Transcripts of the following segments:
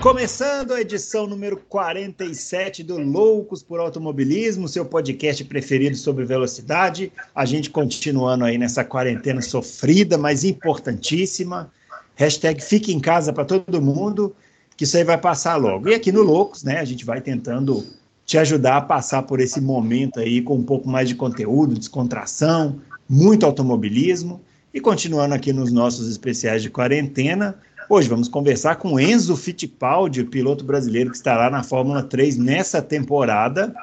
Começando a edição número 47 do Loucos por Automobilismo, seu podcast preferido sobre velocidade. A gente continuando aí nessa quarentena sofrida, mas importantíssima. Hashtag fique em casa para todo mundo, que isso aí vai passar logo. E aqui no Loucos, né, a gente vai tentando te ajudar a passar por esse momento aí com um pouco mais de conteúdo, descontração, muito automobilismo. E continuando aqui nos nossos especiais de quarentena, Hoje vamos conversar com Enzo Fittipaldi, piloto brasileiro que estará na Fórmula 3 nessa temporada,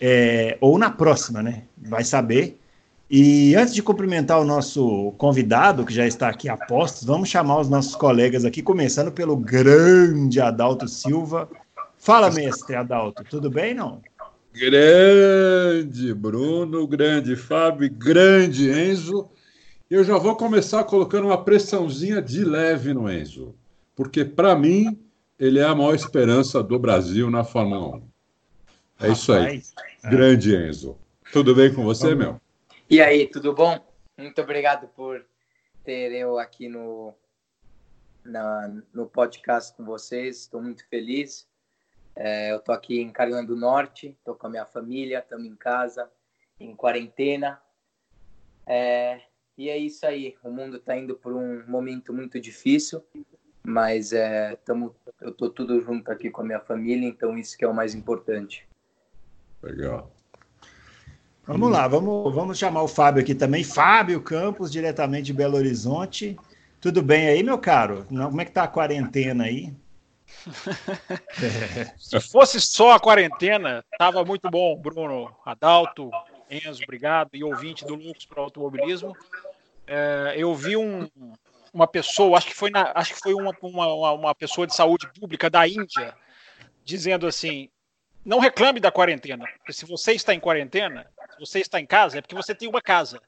é, ou na próxima, né? Vai saber. E antes de cumprimentar o nosso convidado, que já está aqui a postos, vamos chamar os nossos colegas aqui, começando pelo grande Adalto Silva. Fala, mestre Adalto, tudo bem, não? Grande Bruno, grande Fábio, grande Enzo. Eu já vou começar colocando uma pressãozinha de leve no Enzo, porque para mim ele é a maior esperança do Brasil na Fórmula 1. É isso aí. É. Grande Enzo. Tudo bem com você, meu? E aí, tudo bom? Muito obrigado por ter eu aqui no, na, no podcast com vocês. Estou muito feliz. É, eu estou aqui em Carolina do Norte, estou com a minha família, estamos em casa, em quarentena. É, e é isso aí. O mundo está indo por um momento muito difícil, mas é, tamo, eu tô tudo junto aqui com a minha família, então isso que é o mais importante. Legal. Vamos lá, vamos, vamos chamar o Fábio aqui também. Fábio Campos, diretamente de Belo Horizonte. Tudo bem aí, meu caro? Como é que tá a quarentena aí? Se fosse só a quarentena, tava muito bom, Bruno, Adalto, Enzo, obrigado, e ouvinte do Lucas para o Automobilismo é, eu vi um, uma pessoa, acho que foi, na, acho que foi uma, uma, uma pessoa de saúde pública da Índia, dizendo assim: não reclame da quarentena, porque se você está em quarentena, se você está em casa, é porque você tem uma casa.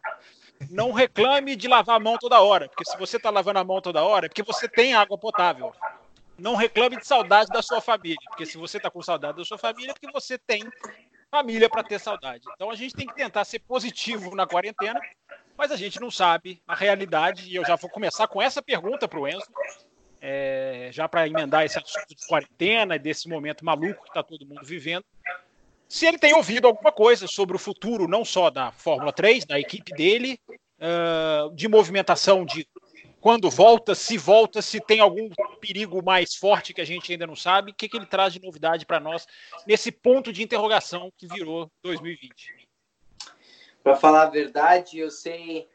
Não reclame de lavar a mão toda hora, porque se você está lavando a mão toda hora, é porque você tem água potável. Não reclame de saudade da sua família, porque se você está com saudade da sua família, é porque você tem família para ter saudade. Então a gente tem que tentar ser positivo na quarentena mas a gente não sabe a realidade. E eu já vou começar com essa pergunta para o Enzo, é, já para emendar esse assunto de quarentena e desse momento maluco que está todo mundo vivendo. Se ele tem ouvido alguma coisa sobre o futuro, não só da Fórmula 3, da equipe dele, uh, de movimentação de quando volta, se volta, se tem algum perigo mais forte que a gente ainda não sabe, o que, que ele traz de novidade para nós nesse ponto de interrogação que virou 2020? Para falar a verdade, eu sei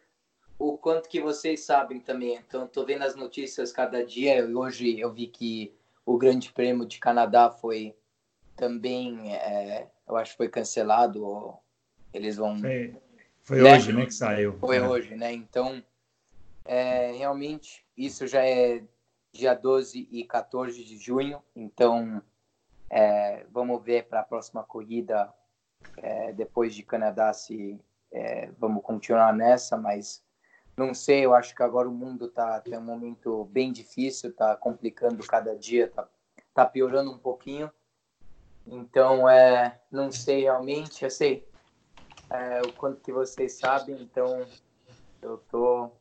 o quanto que vocês sabem também. Então, estou vendo as notícias cada dia. Hoje eu vi que o Grande Prêmio de Canadá foi também, é, eu acho que foi cancelado. Eles vão. Foi, foi né? hoje, né, que saiu. Foi é. hoje, né? Então, é, realmente, isso já é dia 12 e 14 de junho. Então, é, vamos ver para a próxima corrida, é, depois de Canadá, se é, vamos continuar nessa, mas não sei, eu acho que agora o mundo está tem um momento bem difícil, está complicando cada dia, está tá piorando um pouquinho. Então, é, não sei realmente, eu sei é, o quanto que vocês sabem, então eu tô,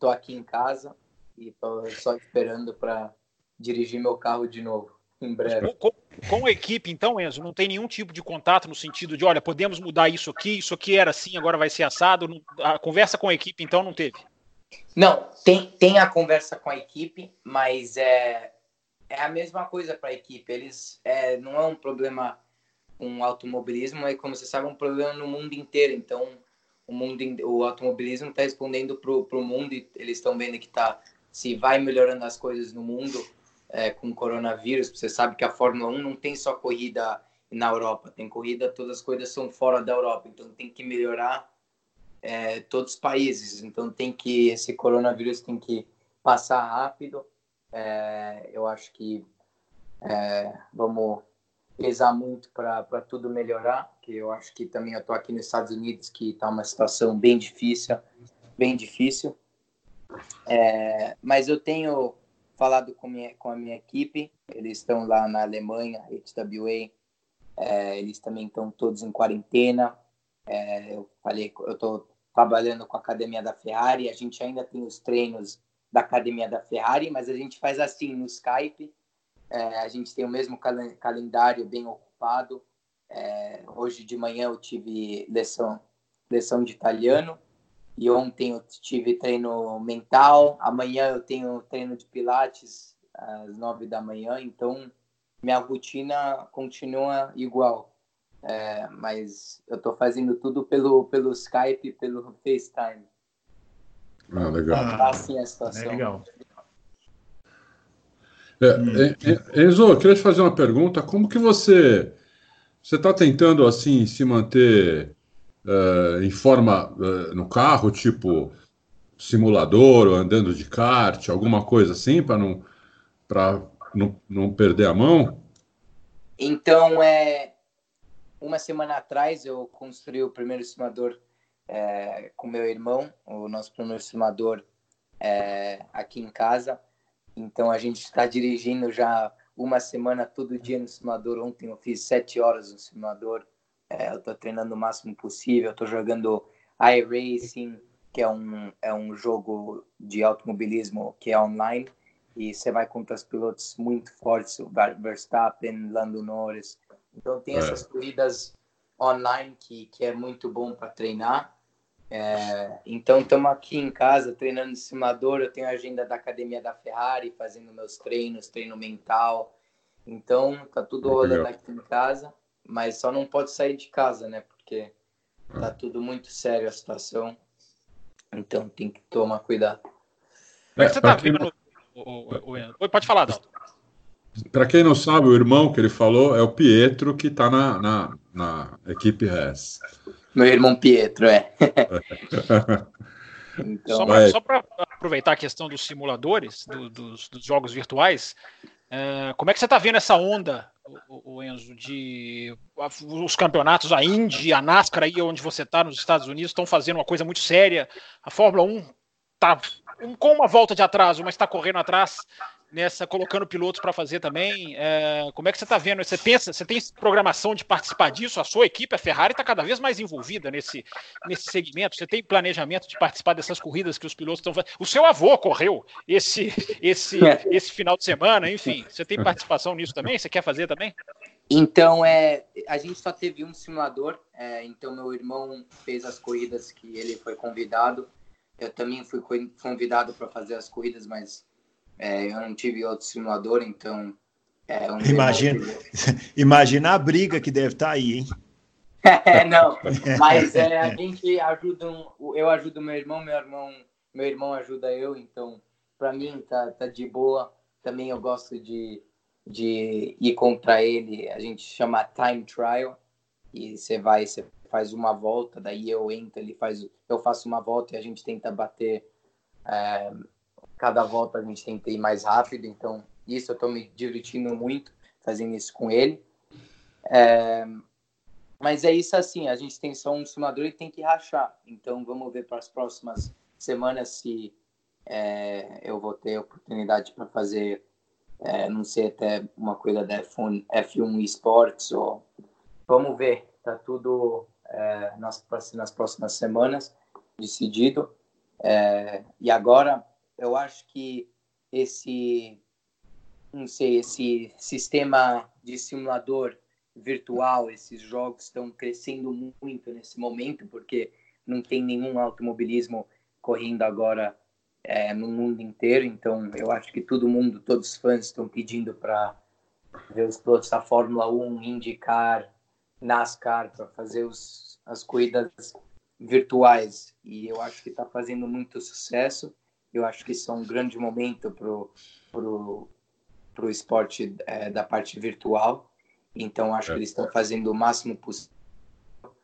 tô aqui em casa e tô só esperando para dirigir meu carro de novo em breve. Com, com, a equipe, então, Enzo, não tem nenhum tipo de contato no sentido de, olha, podemos mudar isso aqui, isso aqui era assim, agora vai ser assado. A conversa com a equipe, então, não teve? Não, tem, tem a conversa com a equipe, mas é, é a mesma coisa para a equipe. Eles é, não é um problema com o automobilismo, é como você sabe, é um problema no mundo inteiro. Então, o mundo, o automobilismo está respondendo para o mundo e eles estão vendo que tá se vai melhorando as coisas no mundo é, com o coronavírus. Você sabe que a Fórmula 1 não tem só corrida na Europa, tem corrida, todas as coisas são fora da Europa, então tem que melhorar é, todos os países. Então tem que esse coronavírus tem que passar rápido. É, eu acho que é, vamos pesar muito para tudo melhorar, que eu acho que também eu tô aqui nos Estados Unidos que está uma situação bem difícil, bem difícil. É, mas eu tenho falado com, minha, com a minha equipe, eles estão lá na Alemanha, HWA, é, eles também estão todos em quarentena. É, eu falei, eu estou trabalhando com a academia da Ferrari, a gente ainda tem os treinos da academia da Ferrari, mas a gente faz assim no Skype. É, a gente tem o mesmo cal calendário bem ocupado. É, hoje de manhã eu tive lição, lição de italiano e ontem eu tive treino mental. Amanhã eu tenho treino de pilates às nove da manhã. Então minha rotina continua igual. É, mas eu estou fazendo tudo pelo, pelo Skype, pelo FaceTime. Ah, legal. Ah, assim a situação. Legal. É, hum. Enzo, eu queria te fazer uma pergunta. Como que você você está tentando assim se manter uh, em forma uh, no carro, tipo simulador ou andando de kart, alguma coisa assim para não não, não perder a mão? Então é uma semana atrás eu construí o primeiro simulador é, com meu irmão, o nosso primeiro simulador é, aqui em casa. Então a gente está dirigindo já uma semana todo dia no simulador. Ontem eu fiz sete horas no simulador. É, eu estou treinando o máximo possível. Estou jogando iRacing, que é um, é um jogo de automobilismo que é online. E você vai contra os pilotos muito fortes, o Verstappen, Lando Norris. Então tem é. essas corridas online que, que é muito bom para treinar. É, então estamos aqui em casa treinando de simulador. Eu tenho a agenda da academia da Ferrari, fazendo meus treinos, treino mental. Então tá tudo rolando aqui em casa, mas só não pode sair de casa, né? Porque tá tudo muito sério a situação. Então tem que tomar cuidado. Como é que você tá vendo? Oi, pode falar, Dalton. Para quem não sabe, o irmão que ele falou é o Pietro, que está na, na, na equipe RES. Meu irmão Pietro, é. então, só para aproveitar a questão dos simuladores, do, dos, dos, jogos virtuais, é, como é que você está vendo essa onda, o, o, Enzo, de os campeonatos, a Indy, a NASCAR aí onde você está nos Estados Unidos, estão fazendo uma coisa muito séria. A Fórmula 1 está com uma volta de atraso, mas está correndo atrás nessa colocando pilotos para fazer também. É, como é que você está vendo? Você pensa, você tem programação de participar disso? A sua equipe, a Ferrari, está cada vez mais envolvida nesse, nesse segmento. Você tem planejamento de participar dessas corridas que os pilotos estão fazendo? O seu avô correu esse, esse, é. esse final de semana, enfim. Você tem participação nisso também? Você quer fazer também? Então, é, a gente só teve um simulador. É, então, meu irmão fez as corridas que ele foi convidado. Eu também fui convidado para fazer as corridas, mas é, eu não tive outro simulador, então. É, imagina, imagina a briga que deve estar tá aí, hein? é, não, mas é, a gente ajuda, um, eu ajudo meu irmão, meu irmão, meu irmão ajuda eu, então para mim tá, tá de boa. Também eu gosto de, de ir contra ele, a gente chama time trial e você vai, você faz uma volta, daí eu entro, ele faz, eu faço uma volta e a gente tenta bater é, cada volta a gente tenta ir mais rápido, então isso eu estou me divertindo muito fazendo isso com ele. É, mas é isso assim, a gente tem só um simulador e tem que rachar. Então vamos ver para as próximas semanas se é, eu vou ter oportunidade para fazer, é, não sei, até uma coisa da F1, F1 Esports ou vamos ver. Tá tudo é, nas, nas próximas semanas decidido. É, e agora eu acho que esse, não sei, esse sistema de simulador virtual, esses jogos estão crescendo muito nesse momento, porque não tem nenhum automobilismo correndo agora é, no mundo inteiro. Então, eu acho que todo mundo, todos os fãs estão pedindo para ver os pilotos da Fórmula 1, IndyCar, NASCAR, para fazer os, as corridas virtuais. E eu acho que está fazendo muito sucesso. Eu acho que isso é um grande momento pro pro, pro esporte é, da parte virtual. Então acho é. que eles estão fazendo o máximo possível.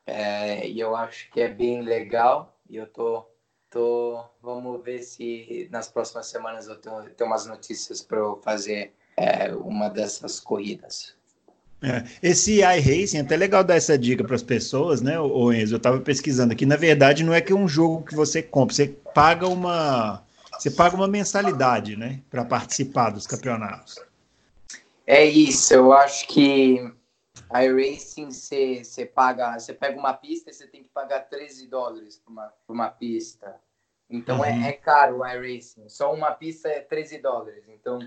É, e eu acho que é bem legal. E eu tô tô vamos ver se nas próximas semanas eu tenho, tenho umas notícias para eu fazer é, uma dessas corridas. É, esse iRacing, até legal dar essa dica para as pessoas, né, o Enzo? Eu estava pesquisando aqui. Na verdade, não é que é um jogo que você compra, você paga uma, Você paga uma mensalidade, né, para participar dos campeonatos. É isso, eu acho que a iRacing você, você paga, você pega uma pista e você tem que pagar 13 dólares por uma, por uma pista. Então uhum. é, é, caro o iRacing. Só uma pista é 13 dólares. Então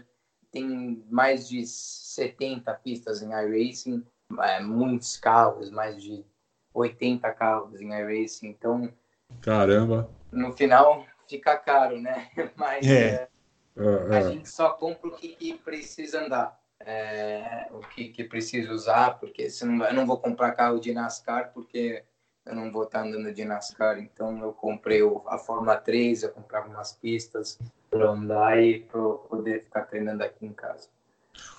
tem mais de 70 pistas em iRacing, é, muitos carros, mais de 80 carros em iRacing. Então. Caramba! No final fica caro, né? Mas é. É, a é. gente só compra o que, que precisa andar. É, o que, que precisa usar, porque senão eu não vou comprar carro de NASCAR, porque eu não vou estar andando de NASCAR, então eu comprei a Fórmula 3, eu comprei algumas pistas para andar e para poder ficar treinando aqui em casa.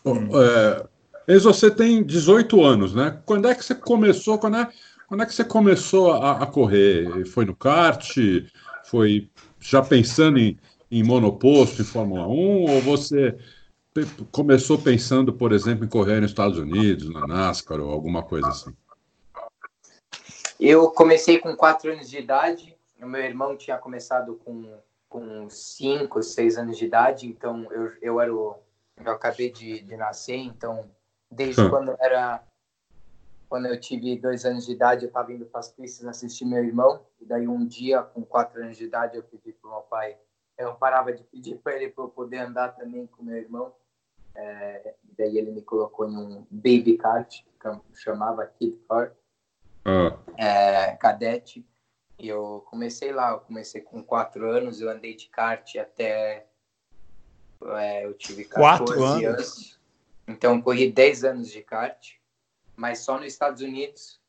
É, Enzo, você tem 18 anos, né? Quando é que você começou? Quando é, quando é que você começou a, a correr? Foi no kart? Foi já pensando em, em monoposto, em Fórmula 1? Ou você começou pensando, por exemplo, em correr nos Estados Unidos, na NASCAR ou alguma coisa assim? Eu comecei com 4 anos de idade. O meu irmão tinha começado com, com 5, 6 anos de idade. Então, eu, eu era o, Eu acabei de, de nascer. Então, desde hum. quando era... Quando eu tive dois anos de idade, eu estava indo para as pistas assistir meu irmão. E daí, um dia, com quatro anos de idade, eu pedi para o meu pai eu parava de pedir para ele para eu poder andar também com meu irmão. É, daí ele me colocou em um baby kart, que chamava Kid Car, ah. é, cadete. E eu comecei lá, eu comecei com quatro anos, eu andei de kart até é, eu tive 14 quatro anos. anos. Então corri 10 anos de kart, mas só nos Estados Unidos.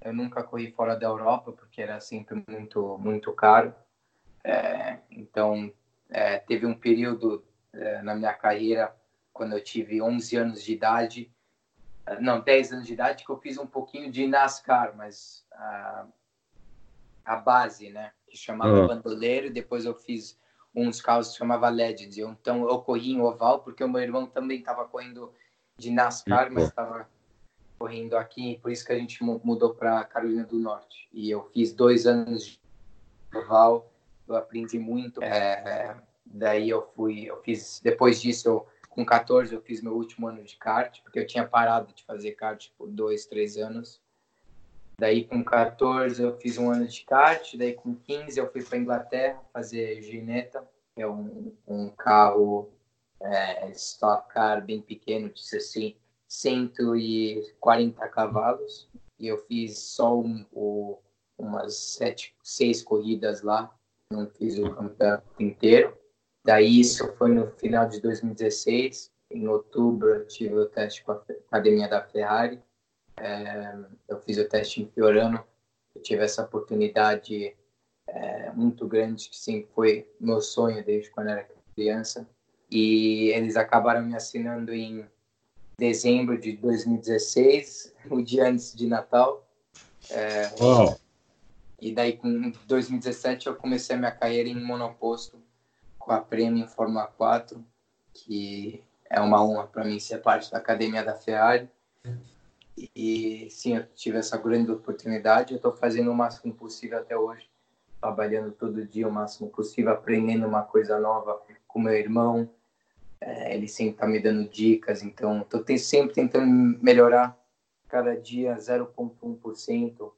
Eu nunca corri fora da Europa porque era sempre muito muito caro. É, então, é, teve um período é, na minha carreira, quando eu tive 11 anos de idade, é, não, 10 anos de idade, que eu fiz um pouquinho de NASCAR, mas a, a base, né, que chamava uhum. bandoleiro, depois eu fiz uns carros que chamava Legends. Então, eu corri em oval, porque o meu irmão também estava correndo de NASCAR, mas estava correndo aqui, por isso que a gente mudou para Carolina do Norte. E eu fiz dois anos de oval, eu aprendi muito. É, daí eu fui, eu fiz, depois disso, eu, com 14, eu fiz meu último ano de kart, porque eu tinha parado de fazer kart por dois, três anos. Daí com 14 eu fiz um ano de kart, daí com 15 eu fui para Inglaterra fazer Gineta, que é um, um carro é, stock car bem pequeno, de assim, 140 cavalos. E eu fiz só um, um, umas sete, seis corridas lá não fiz o campeonato inteiro. Daí isso foi no final de 2016. Em outubro eu tive o teste com a academia da Ferrari. É, eu fiz o teste em Fiorano. Eu tive essa oportunidade é, muito grande que sempre foi meu sonho desde quando era criança. E eles acabaram me assinando em dezembro de 2016, o dia antes de Natal. É, e daí, com 2017, eu comecei a minha carreira em monoposto com a Premium Fórmula 4, que é uma honra para mim ser parte da academia da Ferrari. E sim, eu tive essa grande oportunidade. Eu estou fazendo o máximo possível até hoje, trabalhando todo dia o máximo possível, aprendendo uma coisa nova com meu irmão. É, ele sempre está me dando dicas, então estou sempre tentando melhorar cada dia 0,1%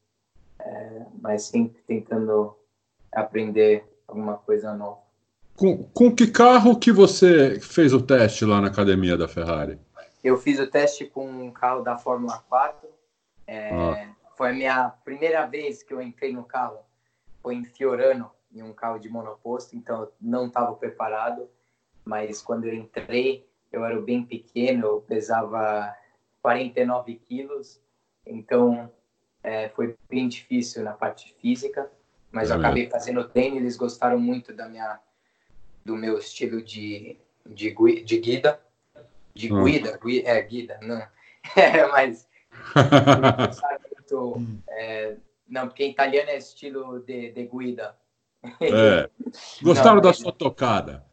é, mas sempre tentando aprender alguma coisa nova. Com, com que carro que você fez o teste lá na academia da Ferrari? Eu fiz o teste com um carro da Fórmula 4. É, ah. Foi a minha primeira vez que eu entrei no carro. Foi em Fiorano, em um carro de monoposto, então eu não estava preparado. Mas quando eu entrei, eu era bem pequeno, eu pesava 49 quilos. Então é, foi bem difícil na parte física, mas é eu acabei fazendo treino. Eles gostaram muito da minha, do meu estilo de, de, de guida. De hum. guida, é, guida, não. É, mas. muito, é, não, porque em italiano é estilo de, de guida. É. Gostaram não, da sua tocada?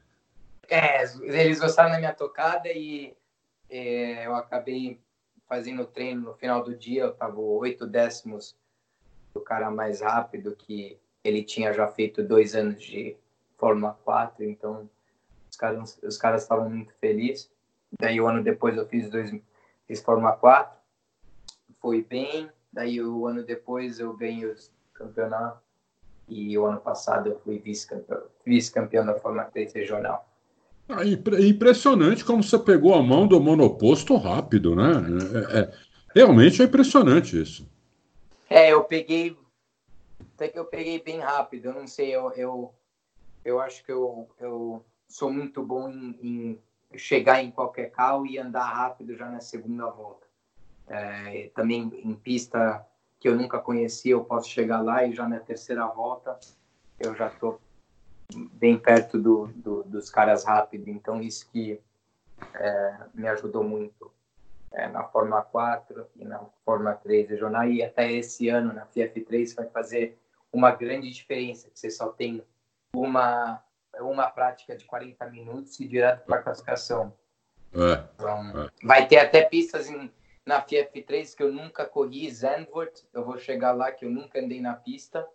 É, eles gostaram da minha tocada e é, eu acabei fazendo treino no final do dia, eu estava oito décimos do cara mais rápido, que ele tinha já feito dois anos de Fórmula 4, então os caras os caras estavam muito felizes. Daí o ano depois eu fiz dois fiz Fórmula 4, foi bem. Daí o ano depois eu ganhei o campeonato e o ano passado eu fui vice-campeão vice da Fórmula 3 regional. Ah, impressionante como você pegou a mão do monoposto rápido, né? É, é, realmente é impressionante isso. É, eu peguei. Até que eu peguei bem rápido. Eu não sei, eu, eu, eu acho que eu, eu sou muito bom em, em chegar em qualquer carro e andar rápido já na segunda volta. É, também em pista que eu nunca conhecia, eu posso chegar lá e já na terceira volta eu já estou bem perto do, do, dos caras rápido. Então, isso que é, me ajudou muito é, na Fórmula 4 e na Fórmula 3 regional. E até esse ano, na FF3, vai fazer uma grande diferença, que você só tem uma, uma prática de 40 minutos e direto para a classificação. É, então, é. vai ter até pistas em, na FF3 que eu nunca corri, Zandvoort, eu vou chegar lá que eu nunca andei na pista.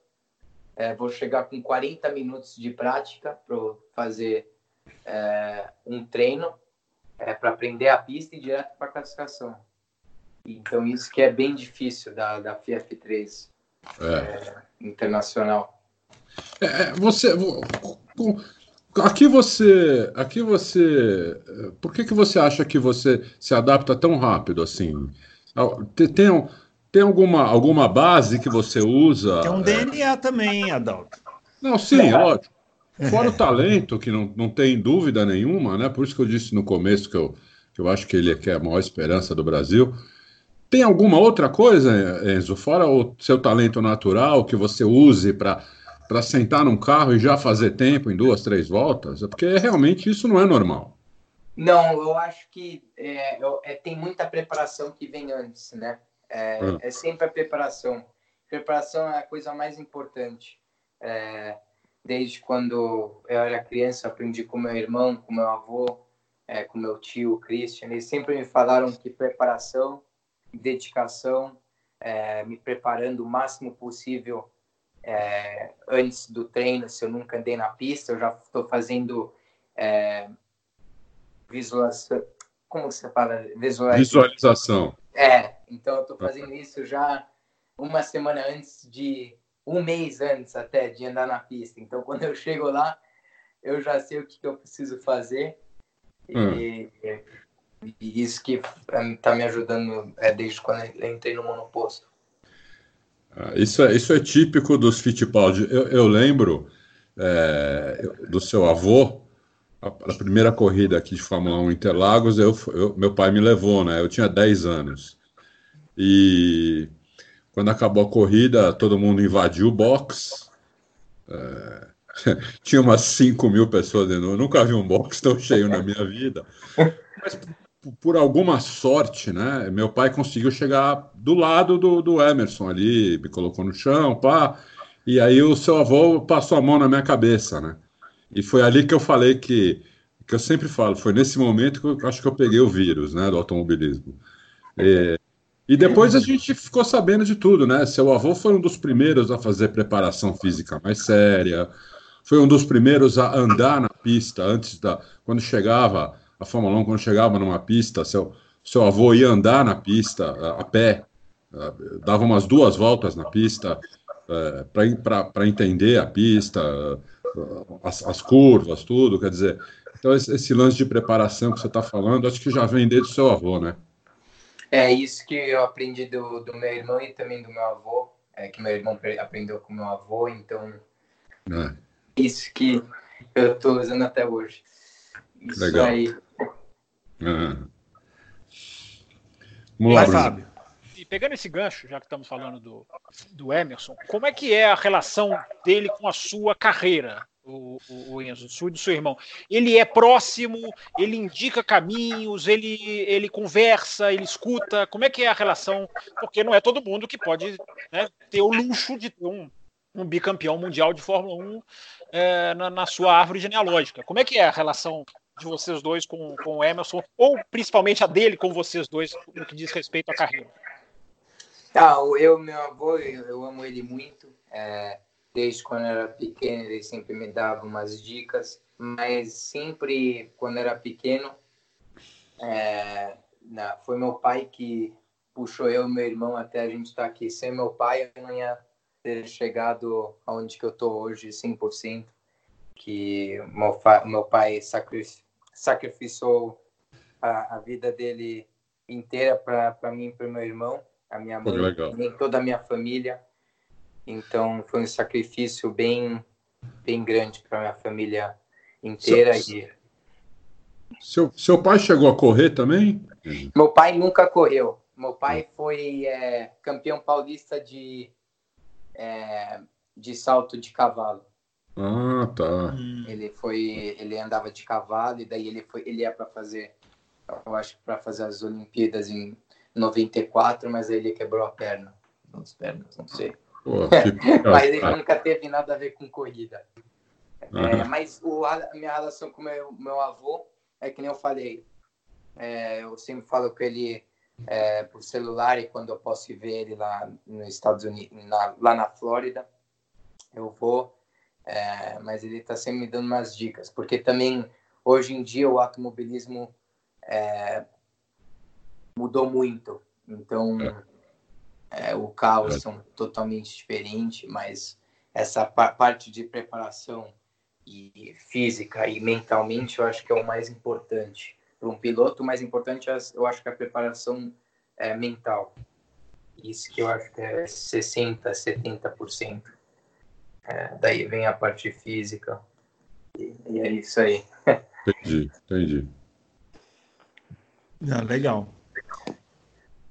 É, vou chegar com 40 minutos de prática para fazer é, um treino é, para aprender a pista e direto para a classificação. Então, isso que é bem difícil da, da FF3 é. é. internacional. É, você. Aqui você. Aqui você. Por que, que você acha que você se adapta tão rápido assim? Tem, tem, tem alguma, alguma base que você usa? Tem um DNA também, Adalto. Não, sim, é. lógico. Fora o talento, que não, não tem dúvida nenhuma, né? Por isso que eu disse no começo que eu, que eu acho que ele é, que é a maior esperança do Brasil. Tem alguma outra coisa, Enzo, fora o seu talento natural que você use para para sentar num carro e já fazer tempo em duas, três voltas? Porque realmente isso não é normal. Não, eu acho que é, é, tem muita preparação que vem antes, né? É, hum. é sempre a preparação. Preparação é a coisa mais importante. É, desde quando eu era criança, aprendi com meu irmão, com meu avô, é, com meu tio, Christian. Eles sempre me falaram que preparação, dedicação, é, me preparando o máximo possível é, antes do treino. Se eu nunca andei na pista, eu já estou fazendo é, visualização. Como você fala? Visualização. É, então eu estou fazendo isso já uma semana antes de um mês antes até de andar na pista. Então quando eu chego lá, eu já sei o que, que eu preciso fazer hum. e, e, isso que está me ajudando é, desde quando eu entrei no monoposto. Ah, isso é, isso é típico dos Fittipaldi. Eu, eu lembro é, do seu avô, a, primeira corrida aqui de Fórmula 1 Interlagos, eu, eu, meu pai me levou, né? Eu tinha 10 anos. E quando acabou a corrida, todo mundo invadiu o box. É, tinha umas 5 mil pessoas dentro. Eu nunca vi um box tão cheio na minha vida. Mas por alguma sorte, né? Meu pai conseguiu chegar do lado do, do Emerson ali, me colocou no chão, pá. E aí o seu avô passou a mão na minha cabeça, né? E foi ali que eu falei que, que eu sempre falo, foi nesse momento que eu acho que eu peguei o vírus, né, do automobilismo. E, e depois a gente ficou sabendo de tudo, né? Seu avô foi um dos primeiros a fazer preparação física mais séria, foi um dos primeiros a andar na pista antes da. Quando chegava a Fórmula 1, quando chegava numa pista, seu, seu avô ia andar na pista a, a pé, a, dava umas duas voltas na pista é, para entender a pista as, as, curvas, tudo, quer dizer. Então, esse, esse lance de preparação que você está falando, acho que já vem desde o seu avô, né? É isso que eu aprendi do, do meu irmão e também do meu avô, é, que meu irmão aprendeu com meu avô, então. É. Isso que eu estou usando até hoje. Isso Legal. aí. É. Vamos lá, Fábio. E pegando esse gancho, já que estamos falando do, do Emerson, como é que é a relação dele com a sua carreira? o, o, Enzo, o do seu irmão. Ele é próximo, ele indica caminhos, ele, ele conversa, ele escuta. Como é que é a relação? Porque não é todo mundo que pode né, ter o luxo de ter um, um bicampeão mundial de Fórmula 1 é, na, na, sua árvore genealógica. Como é que é a relação de vocês dois com, com o Emerson, ou principalmente a dele com vocês dois, no que diz respeito à carreira? Ah, eu, meu avô, eu, amo ele muito. É, desde quando era pequeno, ele sempre me dava umas dicas, mas sempre quando era pequeno, é, foi meu pai que puxou eu e meu irmão até a gente estar tá aqui. Sem meu pai, eu não ia ter chegado aonde que eu tô hoje 100%, que meu, meu pai sacrificou a, a vida dele inteira para mim e para meu irmão, a minha mãe, e toda a minha família. Então foi um sacrifício bem bem grande para minha família inteira seu, e seu, seu pai chegou a correr também? Meu pai nunca correu. Meu pai foi é, campeão paulista de é, de salto de cavalo. Ah, tá. Ele foi, ele andava de cavalo e daí ele foi, ele ia para fazer, eu acho para fazer as Olimpíadas em 94, mas ele quebrou a perna, as pernas, não sei. Pô, mas ele nunca teve nada a ver com corrida. É, mas o, a minha relação com meu, meu avô é que nem eu falei. É, eu sempre falo com ele é, por celular e quando eu posso ver ele lá nos Estados Unidos, na, lá na Flórida, eu vou. É, mas ele está sempre me dando umas dicas, porque também hoje em dia o automobilismo é, mudou muito. Então, é, o carro é. são totalmente diferentes, mas essa parte de preparação e física e mentalmente eu acho que é o mais importante para um piloto. O mais importante é, eu acho que é a preparação é, mental. Isso que eu acho que é 60, 70%. É, daí vem a parte física. E, e é isso aí. entendi, entendi. Ah, legal.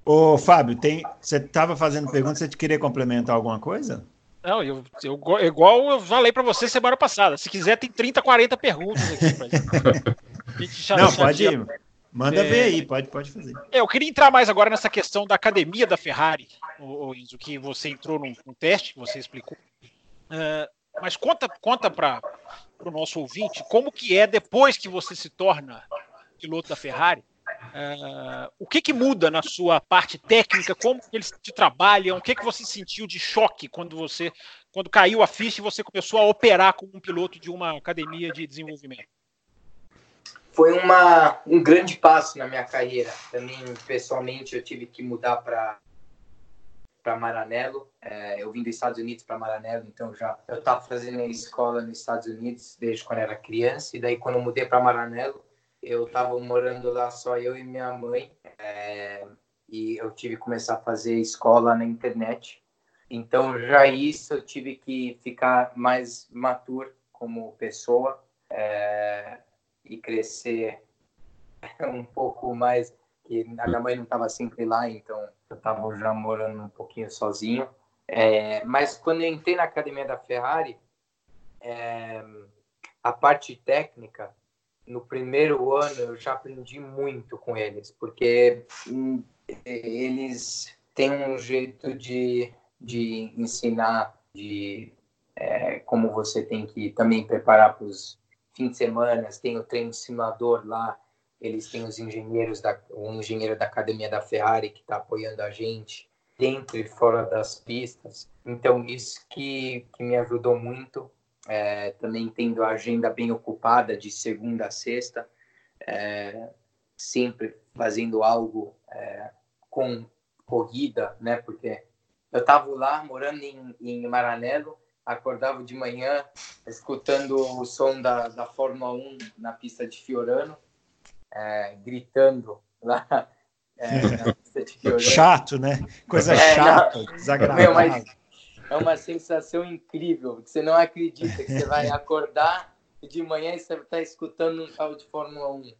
Ô, Fábio, tem, você estava fazendo pergunta, você queria complementar alguma coisa? Não, eu, eu, igual eu falei para você semana passada. Se quiser, tem 30, 40 perguntas aqui. Pra Não, pode ir. Manda é... ver aí, pode, pode fazer. É, eu queria entrar mais agora nessa questão da academia da Ferrari, o, o que você entrou num, num teste, que você explicou. Uh, mas conta, conta para o nosso ouvinte como que é depois que você se torna piloto da Ferrari Uh, o que, que muda na sua parte técnica? Como eles te trabalham? O que, que você sentiu de choque quando você, quando caiu a ficha e você começou a operar como um piloto de uma academia de desenvolvimento? Foi uma, um grande passo na minha carreira. Também, pessoalmente, eu tive que mudar para para Maranello. É, eu vim dos Estados Unidos para Maranello, então já eu estava fazendo escola nos Estados Unidos desde quando era criança. E daí, quando eu mudei para Maranello, eu estava morando lá só eu e minha mãe é, e eu tive que começar a fazer escola na internet. Então já isso eu tive que ficar mais maturo como pessoa é, e crescer um pouco mais. Que a minha mãe não estava sempre lá, então eu estava já morando um pouquinho sozinho. É, mas quando eu entrei na academia da Ferrari, é, a parte técnica no primeiro ano eu já aprendi muito com eles, porque hum, eles têm um jeito de, de ensinar, de é, como você tem que também preparar para os fins de semana, tem o treino simulador lá, eles têm os engenheiros, da, o engenheiro da academia da Ferrari que está apoiando a gente, dentro e fora das pistas. Então, isso que, que me ajudou muito é, também tendo a agenda bem ocupada de segunda a sexta, é, sempre fazendo algo é, com corrida, né? Porque eu estava lá morando em, em Maranello, acordava de manhã escutando o som da, da Fórmula 1 na pista de Fiorano, é, gritando lá é, Fiorano. Chato, né? Coisa é, chata, não, desagradável. Meu, mas é uma sensação incrível, que você não acredita, que você vai acordar e de manhã você está escutando um carro de Fórmula 1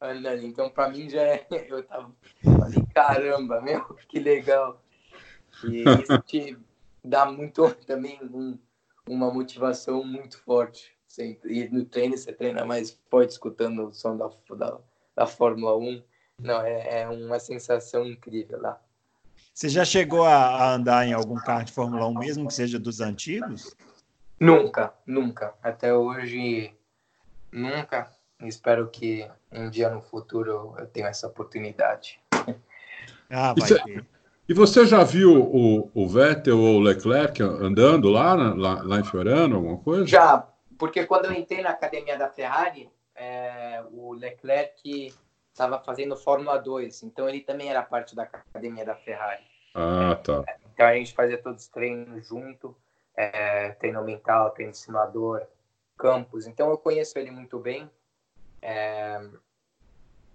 andando. Então, para mim, já é. Eu tava. Falei, caramba, meu, que legal. E isso te dá muito também um, uma motivação muito forte. e no treino você treina mais forte escutando o som da, da, da Fórmula 1. Não, é, é uma sensação incrível lá. Você já chegou a, andar em algum carro de Fórmula 1 mesmo que seja dos antigos? Nunca, nunca. Até hoje, nunca. Espero que um dia no futuro eu tenha essa oportunidade. Ah, vai ter. E você já viu o, o Vettel ou o Leclerc andando lá, lá, lá em Fiorano, alguma coisa? Já, porque quando eu entrei na academia da Ferrari, é, o Leclerc estava fazendo Fórmula 2, então ele também era parte da academia da Ferrari. Ah, tá. Então a gente fazia todos os treinos junto, é, treino mental, treino simulador, campus. Então eu conheço ele muito bem. É,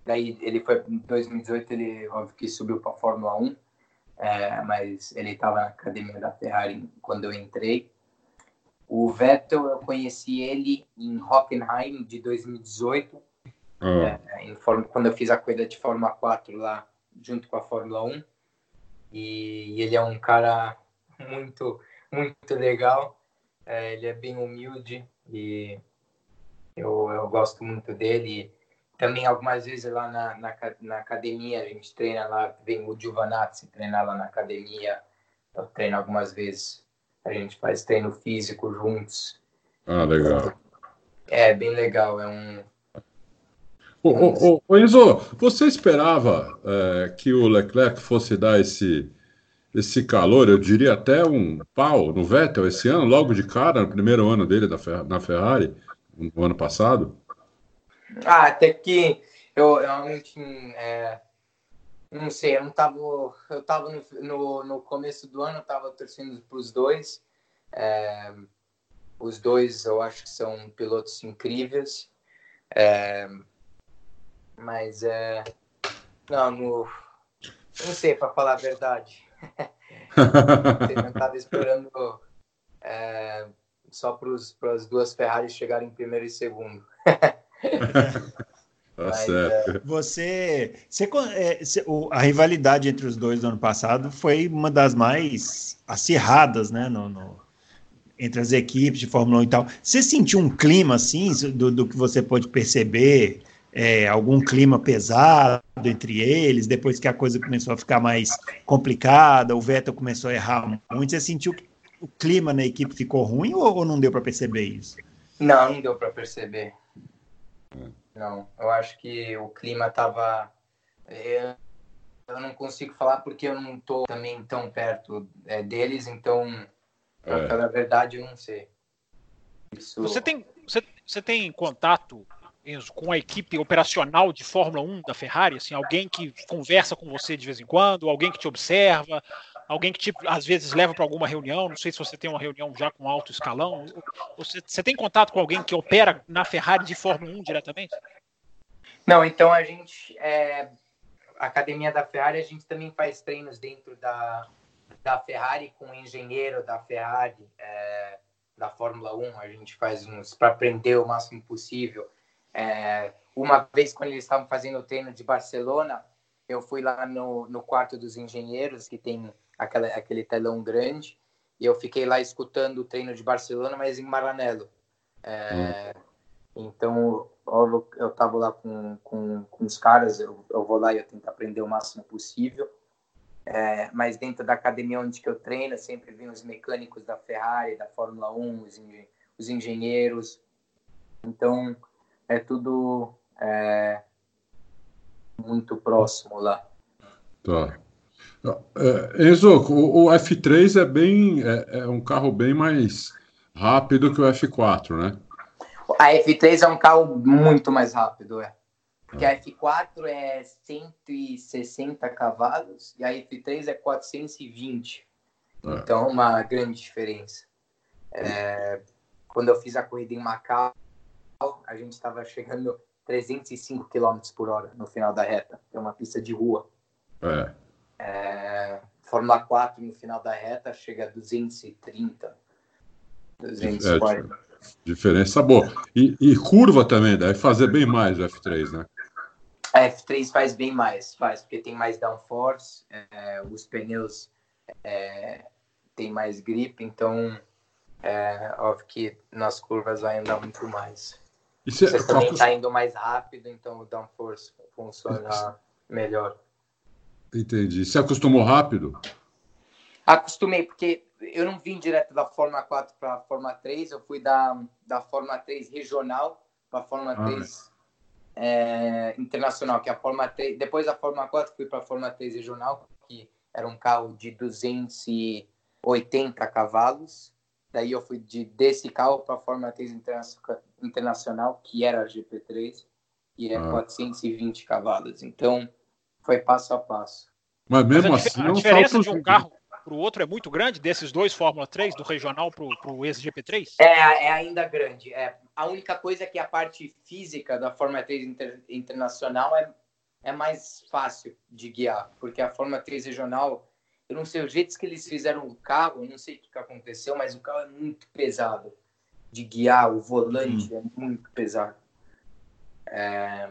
daí ele foi em 2018 ele óbvio que subiu para a Fórmula 1 é, mas ele estava na academia da Ferrari quando eu entrei. O Vettel, eu conheci ele em Hockenheim de 2018, é, em, quando eu fiz a corrida de Fórmula 4 lá, junto com a Fórmula 1. E, e ele é um cara muito, muito legal. É, ele é bem humilde e eu, eu gosto muito dele também algumas vezes lá na, na, na, academia, a gente treina lá, vem o Giovanazzi treinar lá na academia, eu treino algumas vezes, a gente faz treino físico juntos. Ah, legal. É, bem legal, é um... Ô, ô, ô, Enzo, você esperava é, que o Leclerc fosse dar esse, esse calor, eu diria até um pau no Vettel esse ano, logo de cara, no primeiro ano dele na Ferrari, no ano passado? Ah, até que eu realmente é, não sei, eu não tava. Eu tava no, no, no começo do ano, eu tava torcendo para os dois. É, os dois eu acho que são pilotos incríveis. É, mas é. Não, no, não sei, para falar a verdade. eu não estava esperando é, só para as duas Ferraris chegarem em primeiro e segundo. Tá certo. É, você, você, é, a rivalidade entre os dois do ano passado foi uma das mais acirradas, né? No, no, entre as equipes de Fórmula 1 e tal. Você sentiu um clima assim, do, do que você pode perceber? É, algum clima pesado entre eles, depois que a coisa começou a ficar mais complicada, o Vettel começou a errar muito. Você sentiu que o clima na equipe ficou ruim ou, ou não deu para perceber isso? Não, não deu para perceber. Não, eu acho que o clima estava. Eu, eu não consigo falar porque eu não estou também tão perto é, deles, então, é. pela verdade, eu não sei. Isso... Você, tem, você, você tem contato Enzo, com a equipe operacional de Fórmula 1 da Ferrari? Assim, alguém que conversa com você de vez em quando, alguém que te observa, alguém que tipo, às vezes leva para alguma reunião, não sei se você tem uma reunião já com alto escalão, você, você tem contato com alguém que opera na Ferrari de Fórmula 1 diretamente? Não, então a gente, é, a academia da Ferrari, a gente também faz treinos dentro da, da Ferrari com o engenheiro da Ferrari, é, da Fórmula 1, a gente faz uns para aprender o máximo possível. É, uma vez, quando eles estavam fazendo o treino de Barcelona, eu fui lá no, no quarto dos engenheiros, que tem aquela, aquele telão grande, e eu fiquei lá escutando o treino de Barcelona, mas em Maranello. É, hum. Então, eu, eu tava lá com, com, com os caras, eu, eu vou lá e eu tento aprender o máximo possível. É, mas dentro da academia onde que eu treino, sempre vem os mecânicos da Ferrari, da Fórmula 1, os, os engenheiros. Então, é tudo é, muito próximo lá. Tá. É, Enzo, o, o, F3 é bem é, é, um carro bem mais rápido que o F4, né? A F3 é um carro muito mais rápido, é. Porque a F4 é 160 cavalos e a F3 é 420. É. Então, uma grande diferença. É, quando eu fiz a corrida em Macau, a gente estava chegando 305 km por hora no final da reta. É uma pista de rua. É. É, Fórmula 4 no final da reta chega a 230, 240. É, diferença boa. E, e, curva também, deve fazer bem mais o F3, né? A F3 faz bem mais, faz, porque tem mais downforce, é, os pneus é, tem mais grip, então é óbvio que nas curvas vai andar muito mais. Você, Você também está indo mais rápido, então o downforce funciona melhor. Entendi. Você acostumou rápido? Acostumei, porque eu não vim direto da Fórmula 4 para a Fórmula 3, eu fui da, da Fórmula 3 regional para a Fórmula ah, 3 é, internacional, que é a Fórmula 3. Depois da Fórmula 4, fui para a Fórmula 3 regional, que era um carro de 280 cavalos. Daí eu fui de desse carro para a Fórmula 3 Internacional, que era a GP3, e é ah. 420 cavalos. Então, foi passo a passo. Mas mesmo Mas a, assim, a diferença de um carro para o outro é muito grande, desses dois Fórmula 3, do regional para o ex-GP3? É, é ainda grande. É. A única coisa é que a parte física da Fórmula 3 inter, internacional é, é mais fácil de guiar, porque a Fórmula 3 regional, eu não sei o jeito que eles fizeram o carro, eu não sei o que aconteceu, mas o carro é muito pesado de guiar, o volante hum. é muito pesado. É,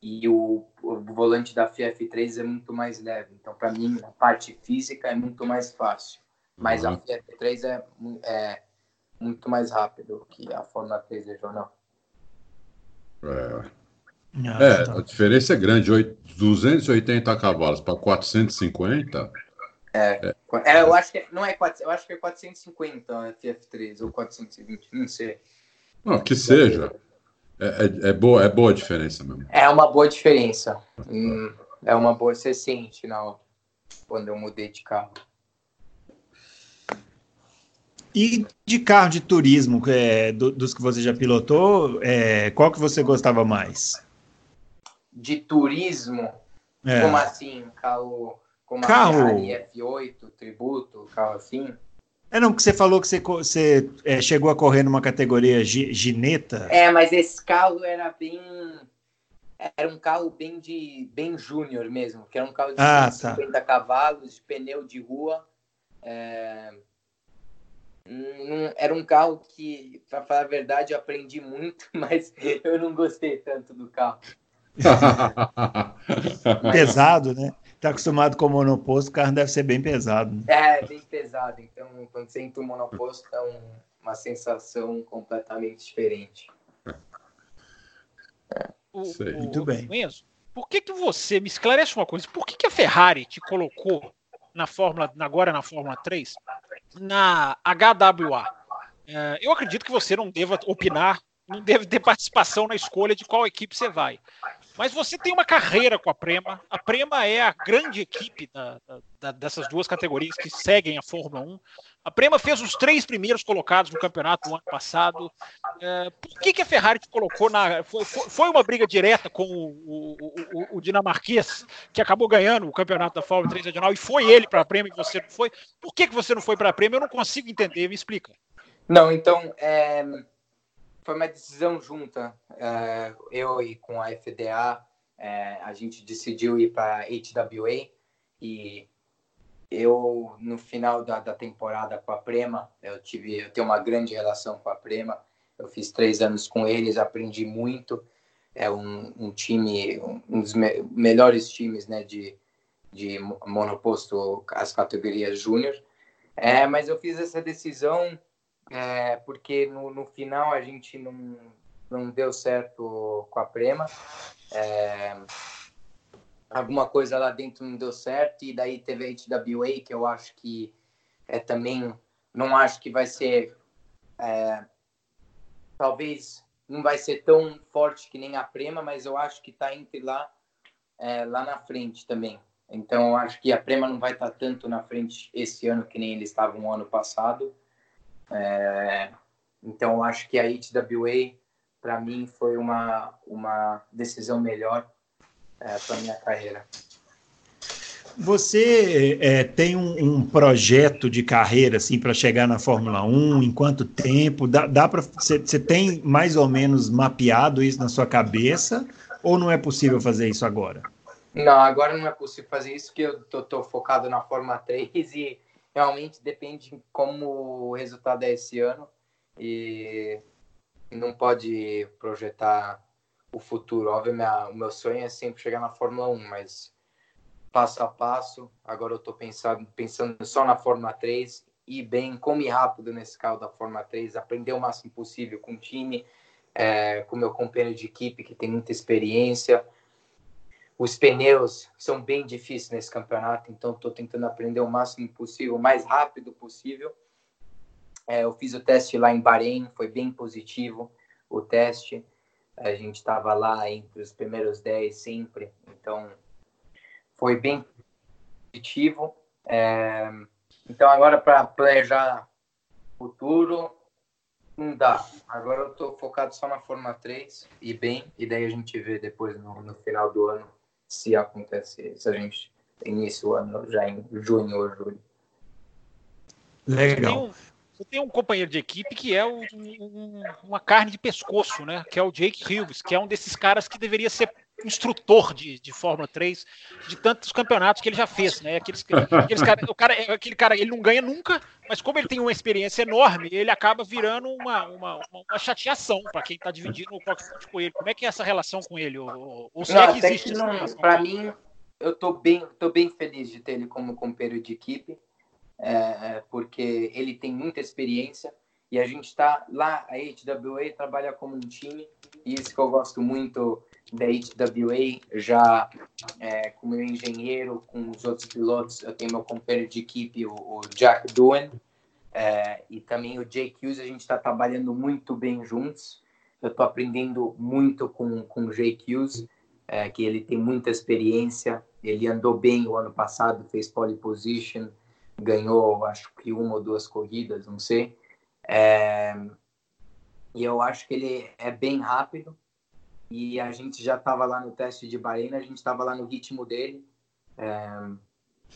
e o, o, volante da FF3 é muito mais leve. Então, para mim, a parte física é muito mais fácil. Mas uhum. a FF3 é, é muito mais rápido que a Fórmula 3 regional. É. Ah, é, tá. a diferença é grande, 280 cavalos para 450. É, é, é, eu acho que não é 4, eu acho que é 450 a FF3 ou 420, não sei. Não, que seja. É, é, é, boa, é boa a diferença mesmo. É uma boa diferença. Hum, é uma boa. Você sente na quando eu mudei de carro. E de carro de turismo, é, do, dos que você já pilotou, é, qual que você gostava mais? De turismo? É. Como assim? Carro como carro... a Ferrari F8, Tributo, carro assim? É, não, porque você falou que você, você é, chegou a correr numa categoria gineta. É, mas esse carro era bem. Era um carro bem de bem júnior mesmo, que era um carro de ah, 50 tá. cavalos, de pneu de rua. É... era um carro que, para falar a verdade, eu aprendi muito, mas eu não gostei tanto do carro. Pesado, né? Tá acostumado com o monoposto, o carro deve ser bem pesado. Né? É, bem pesado. Então, quando você entra no monoposto, é um, uma sensação completamente diferente. É. O, Muito bem. Enzo, por que, que você, me esclarece uma coisa, por que, que a Ferrari te colocou na Fórmula, agora na Fórmula 3, na HWA? É, eu acredito que você não deva opinar, não deve ter participação na escolha de qual equipe você vai. Mas você tem uma carreira com a Prema. A Prema é a grande equipe da, da, dessas duas categorias que seguem a Fórmula 1. A Prema fez os três primeiros colocados no campeonato no ano passado. É, por que, que a Ferrari te colocou na. Foi, foi uma briga direta com o, o, o, o, dinamarquês, que acabou ganhando o campeonato da Fórmula 3 regional, e foi ele para a Prema e você não foi. Por que, que você não foi para a Prema? Eu não consigo entender, me explica. Não, então. É foi uma decisão junta. Uh, eu e com a FDA, uh, a gente decidiu ir para HWA e eu no final da, da, temporada com a Prema, eu tive, eu tenho uma grande relação com a Prema. Eu fiz três anos com eles, aprendi muito. É um, um time, um dos me melhores times, né, de de monoposto as categorias júnior. É, mas eu fiz essa decisão é, porque no, no final a gente não, não deu certo com a Prema. É, alguma coisa lá dentro não deu certo, e daí teve a HWA, que eu acho que é também, não acho que vai ser, é, talvez não vai ser tão forte que nem a Prema, mas eu acho que está entre lá, é, lá na frente também. Então, eu acho que a Prema não vai estar tá tanto na frente esse ano que nem eles estavam no ano passado. É, então, eu acho que a HWA, para mim, foi uma, uma decisão melhor é, para minha carreira. Você é, tem um, um, projeto de carreira assim para chegar na Fórmula 1? Em quanto tempo? Dá, dá para você, tem mais ou menos mapeado isso na sua cabeça? Ou não é possível fazer isso agora? Não, agora não é possível fazer isso, porque eu tô, tô focado na Fórmula 3 e realmente depende de como o resultado é esse ano e não pode projetar o futuro. Óbvio, minha, o meu sonho é sempre chegar na Fórmula 1, mas passo a passo. Agora eu estou pensando, pensando só na Fórmula 3 e bem, como ir rápido nesse carro da Fórmula 3, aprender o máximo possível com o time, é, com meu companheiro de equipe que tem muita experiência os pneus são bem difíceis nesse campeonato, então estou tentando aprender o máximo possível, o mais rápido possível. É, eu fiz o teste lá em Bahrein, foi bem positivo o teste. A gente estava lá entre os primeiros 10 sempre, então foi bem positivo. É, então, agora para planejar futuro, não dá. Agora eu estou focado só na Fórmula 3 e bem, e daí a gente vê depois no, no final do ano se acontece, se a gente inicia o ano já em junho ou julho. Legal. Você tem um companheiro de equipe que é um, um, uma carne de pescoço, né? Que é o Jake Hughes, que é um desses caras que deveria ser instrutor de, de Fórmula 3 de tantos campeonatos que ele já fez, né? Aqueles, aqueles cara, o cara, aquele cara, ele não ganha nunca, mas como ele tem uma experiência enorme, ele acaba virando uma, uma, uma chateação para quem está dividindo o cockpit com ele. Como é que é essa relação com ele? Ou, ou se não, é que existe Para mim, eu tô bem, tô bem feliz de ter ele como companheiro de equipe, é, porque ele tem muita experiência e a gente está lá, a HWA trabalha como um time, e isso que eu gosto muito da HWA, já é, com meu engenheiro, com os outros pilotos, eu tenho meu companheiro de equipe, o, o Jack Doohan, é, e também o Jake Hughes, a gente está trabalhando muito bem juntos. Eu estou aprendendo muito com, com o Jake Hughes, é, que ele tem muita experiência, ele andou bem o ano passado, fez pole position, ganhou acho que uma ou duas corridas, não sei. É, e eu acho que ele é bem rápido, e a gente já estava lá no teste de Bahrein, a gente estava lá no ritmo dele. É,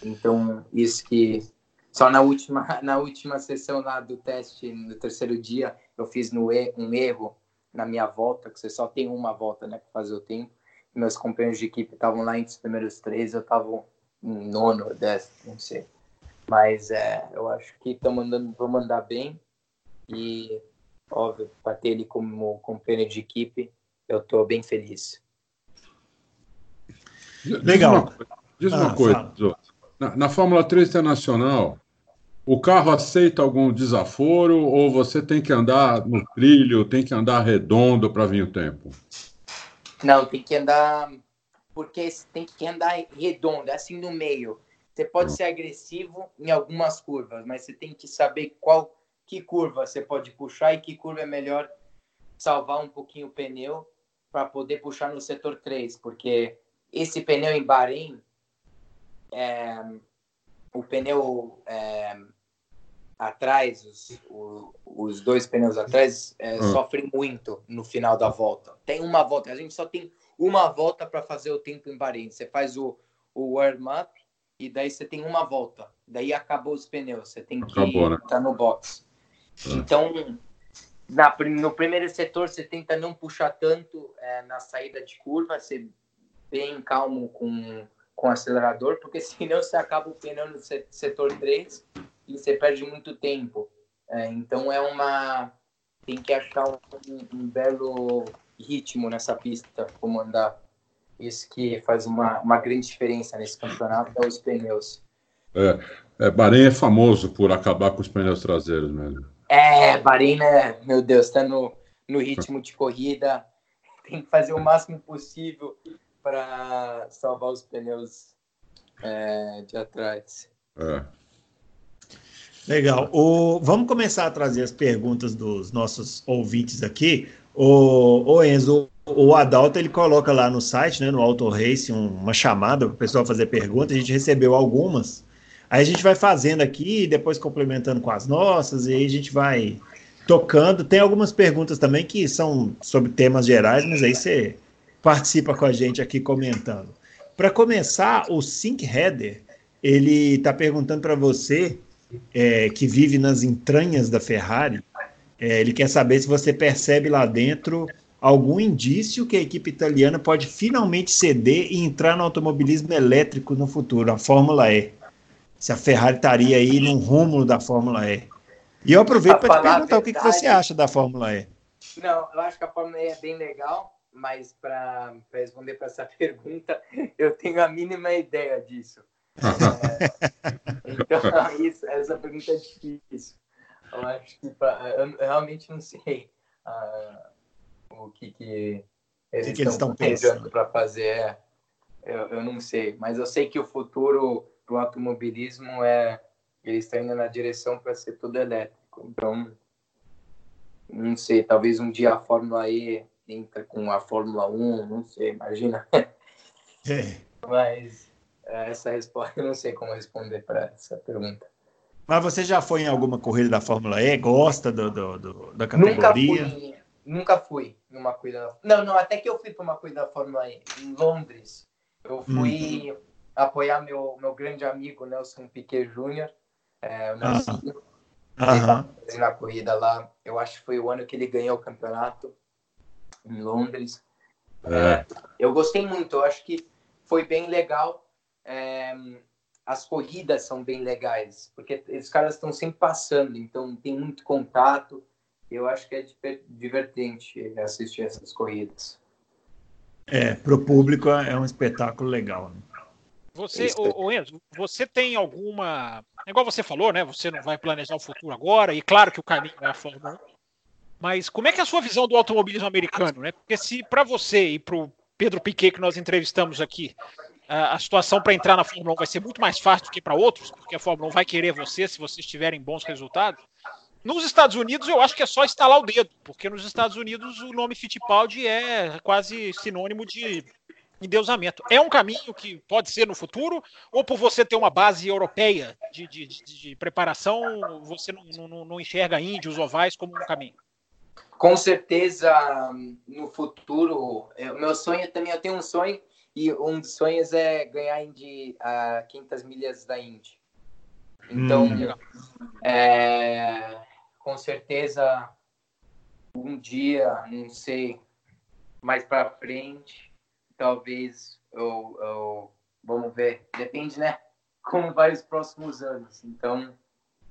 então, isso que só na última na última sessão lá do teste, no terceiro dia, eu fiz no, um erro na minha volta, que você só tem uma volta né, para fazer o tempo. Meus companheiros de equipe estavam lá entre os primeiros três, eu estava em nono, décimo, não sei. Mas é, eu acho que vou mandar bem. E, óbvio, para ter ele como companheiro de equipe, eu estou bem feliz. Legal. Diz uma, coisa, ah, coisa na, na, Fórmula 3 Internacional, o carro aceita algum desaforo ou você tem que andar no trilho, tem que andar redondo para vir o tempo? Não, tem que andar porque tem que andar redondo, assim no meio. Você pode ah. ser agressivo em algumas curvas, mas você tem que saber qual que curva você pode puxar e que curva é melhor salvar um pouquinho o pneu para poder puxar no setor 3, porque esse pneu em Bahrein, é, o pneu é, atrás, os, o, os dois pneus atrás, é, hum. sofrem muito no final da volta. Tem uma volta, a gente só tem uma volta para fazer o tempo em Bahrein. Você faz o, o warm-up e daí você tem uma volta. Daí acabou os pneus, você tem que estar né? No box. Hum. Então, na, no primeiro setor você tenta não puxar tanto é, na saída de curva, ser bem calmo com, com o acelerador, porque senão você acaba o pneu no setor 3 e você perde muito tempo. É, então é uma. Tem que achar um, um, belo ritmo nessa pista, como andar. Isso que faz uma, uma grande diferença nesse campeonato é os pneus. É, é, Bahrein é famoso por acabar com os pneus traseiros mesmo. É, Bahrein, né? Meu Deus, tá no, no ritmo de corrida. Tem que fazer o máximo possível para salvar os pneus é, de atrás. É. Legal. O, vamos começar a trazer as perguntas dos nossos ouvintes aqui. O, o Enzo, o Adalto ele coloca lá no site, né, no Auto Race, um, uma chamada para o pessoal fazer perguntas. A gente recebeu algumas. Aí a gente vai fazendo aqui, depois complementando com as nossas, e aí a gente vai tocando. Tem algumas perguntas também que são sobre temas gerais, mas aí você participa com a gente aqui comentando. Para começar, o Sync Header, ele está perguntando para você, é, que vive nas entranhas da Ferrari, é, ele quer saber se você percebe lá dentro algum indício que a equipe italiana pode finalmente ceder e entrar no automobilismo elétrico no futuro, a Fórmula E se a Ferrari estaria aí no rumo da Fórmula E. E eu aproveito para te perguntar o que, que, você acha da Fórmula E. Não, eu acho que a Fórmula E é bem legal, mas para responder para essa pergunta, eu tenho a mínima ideia disso. é, então, isso, essa pergunta é difícil. Eu acho que pra, eu realmente não sei uh, o que, que eles, que estão pensando para fazer. É, eu, eu não sei, mas eu sei que o futuro o automobilismo é ele está indo na direção para ser tudo elétrico. Então, não sei, talvez um dia a Fórmula E entra com a Fórmula 1, não sei, imagina. É. Mas é, essa resposta. Eu não sei como responder para essa pergunta. Mas você já foi em alguma corrida da Fórmula E? Gosta do, do, do da categoria? Nunca fui, nunca fui numa corrida. Não, não, até que eu fui para uma corrida da Fórmula E em Londres. Eu fui hum. Apoiar meu, meu grande amigo Nelson Piquet Jr., é, o Nelson. Ah. Na corrida lá, eu acho que foi o ano que ele ganhou o campeonato em Londres. É. É, eu gostei muito, eu acho que foi bem legal. É, as corridas são bem legais, porque os caras estão sempre passando, então tem muito contato. Eu acho que é divertente assistir essas corridas. É, para o público é um espetáculo legal. Né? Você, o, o Enzo, você tem alguma. Igual você falou, né? Você não vai planejar o futuro agora, e claro que o caminho é a Fórmula 1. Mas como é que é a sua visão do automobilismo americano, né? Porque se para você e para o Pedro Piquet, que nós entrevistamos aqui, a, a situação para entrar na Fórmula 1 vai ser muito mais fácil do que para outros, porque a Fórmula 1 vai querer você se vocês tiverem bons resultados. Nos Estados Unidos, eu acho que é só instalar o dedo, porque nos Estados Unidos o nome Fittipaldi é quase sinônimo de endeusamento. É um caminho que pode ser no futuro, ou por você ter uma base europeia de, de, de, de preparação, você não, não, não enxerga índios ovais como um caminho? Com certeza, no futuro, o meu sonho também, eu tenho um sonho, e um dos sonhos é ganhar Indy, a 500 milhas da Indy. Então, hum. é, com certeza, um dia, não sei, mais para frente, talvez eu, vamos ver, depende, né? Como vai os próximos anos. Então,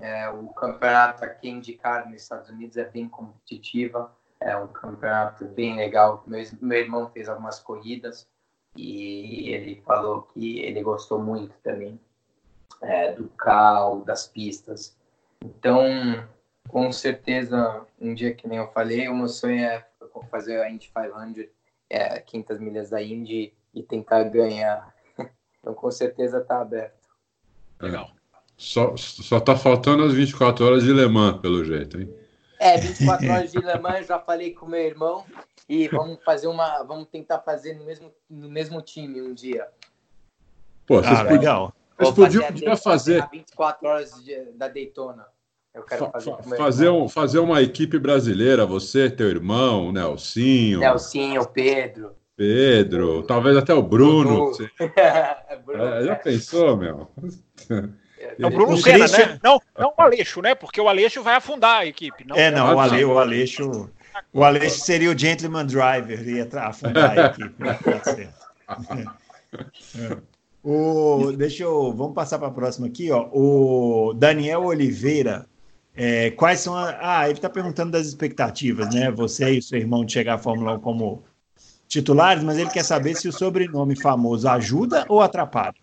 é, o campeonato aqui indicar nos Estados Unidos é bem competitiva, é um campeonato bem legal. Meu, meu irmão fez algumas corridas e ele falou que ele gostou muito também é, do carro, das pistas. Então, com certeza, um dia que nem eu falei, o meu sonho é fazer a Indy 500 é, 500 milhas da Indy e tentar ganhar. Então, com certeza está aberto. Legal. Só, só tá faltando as 24 horas de Le Mans, pelo jeito, hein? É, 24 horas de Le Mans, já falei com meu irmão e vamos fazer uma. Vamos tentar fazer no mesmo, no mesmo time um dia. Pô, vocês ah, legal. Vocês podiam fazer, fazer 24 horas de, da Daytona. Eu quero fazer, fa fazer, um, fazer uma equipe brasileira, você, teu irmão, o Nelsinho. Nelsinho, Pedro. Pedro, talvez até o Bruno. Bruno. É, já pensou, meu? É o Bruno Senna, né? Não, não o Aleixo, né? Porque o Aleixo vai afundar a equipe. Não é, não, o, Ale, o Aleixo. O Aleixo seria o gentleman driver, ia afundar a equipe. O, deixa eu. Vamos passar para a próxima aqui, ó. O Daniel Oliveira é, quais são a... Ah, ele está perguntando das expectativas, né? Você e seu irmão de chegar à Fórmula 1 como titulares, mas ele quer saber se o sobrenome famoso ajuda ou atrapalha.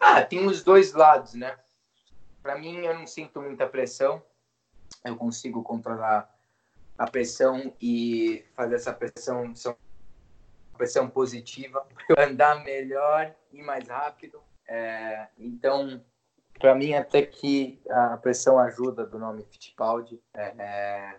Ah, tem os dois lados, né? Para mim, eu não sinto muita pressão. Eu consigo controlar a pressão e fazer essa pressão pressão positiva para andar melhor e mais rápido. É, então, para mim, até que a pressão ajuda do nome Fittipaldi. É, é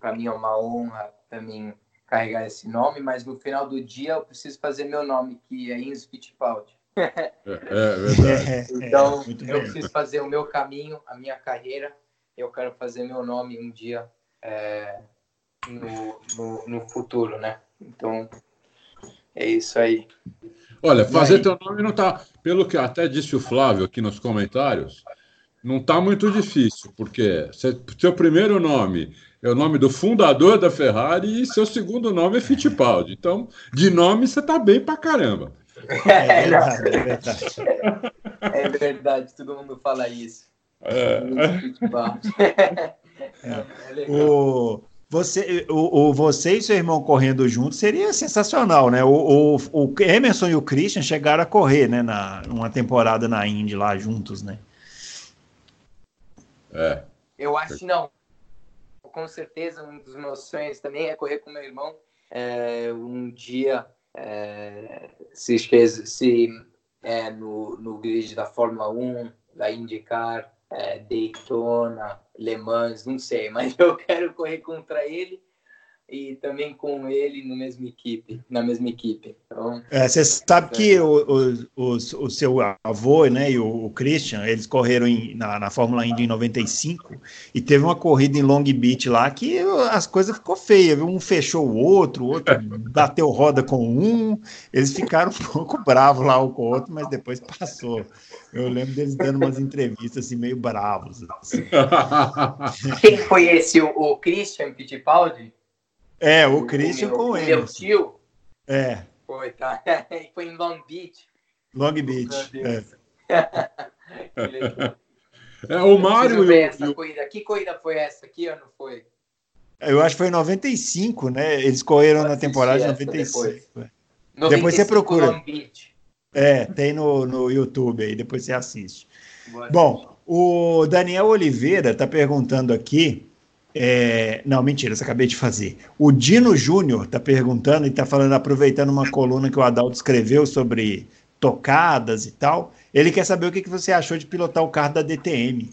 para mim é uma honra também carregar esse nome, mas no final do dia eu preciso fazer meu nome, que é Enzo Fittipaldi. É, é então, é, eu preciso fazer o meu caminho, a minha carreira. Eu quero fazer meu nome um dia é, no, no, no futuro, né? Então, é isso aí. Olha, fazer teu nome não tá, pelo que até disse o Flávio aqui nos comentários, não tá muito difícil, porque seu primeiro nome é o nome do fundador da Ferrari e seu segundo nome é Fittipaldi. Então, de nome você tá bem pra caramba. É verdade, é verdade. É verdade, todo mundo fala isso. É. É, é o, você, o, o, você e seu irmão correndo juntos seria sensacional, né? O, o, o Emerson e o Christian chegaram a correr, né? Na, uma temporada na Indy lá juntos, né? É. Eu acho que não. Com certeza, um dos meus sonhos também é correr com meu irmão. É, um dia, é, se, se é, no, no grid da Fórmula 1, da IndyCar, é, Daytona, Le Mans, não sei, mas eu quero correr contra ele e também com ele no mesmo equipe, na mesma equipe. Então, é, você sabe que o, o, o, o, seu avô né, e o, Christian, eles correram em, na, na Fórmula Indy em 95 e teve uma corrida em Long Beach lá que as coisas ficou feias, um fechou o outro, o outro bateu roda com um, eles ficaram um pouco bravos lá um com o outro, mas depois passou. Eu lembro deles dando umas entrevistas assim, meio bravos. Assim. Quem foi esse? O, o Christian Fittipaldi? É, o Christian com o Meu tio? É. Foi, tá. Foi em Long Beach. Long Beach. É. é, o Mário. E essa corrida. Que corrida foi essa? Que ano foi? Eu acho que foi em 95, né? Eles correram na temporada de 95. Depois. 95 depois você procura. Long Beach. É, tem no, no YouTube aí, depois você assiste. Boa Bom, o Daniel Oliveira está perguntando aqui é, não, mentira, isso acabei de fazer. O Dino Júnior está perguntando e está falando, aproveitando uma coluna que o Adalto escreveu sobre tocadas e tal. Ele quer saber o que, que você achou de pilotar o carro da DTM.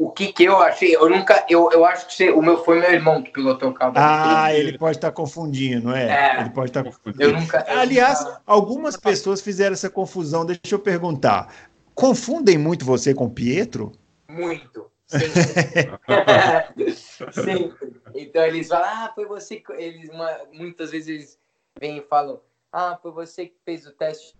O que, que eu achei? Eu nunca. Eu, eu acho que você, o meu foi meu irmão que pilotou o carro ah, ele pode estar tá confundindo, é? é? Ele pode estar tá confundindo. Eu nunca, eu Aliás, nunca... algumas pessoas fizeram essa confusão. Deixa eu perguntar. Confundem muito você com o Pietro? Muito. Sempre. Então eles falam, ah, foi você. Eles, uma, muitas vezes eles vêm e falam, ah, foi você que fez o teste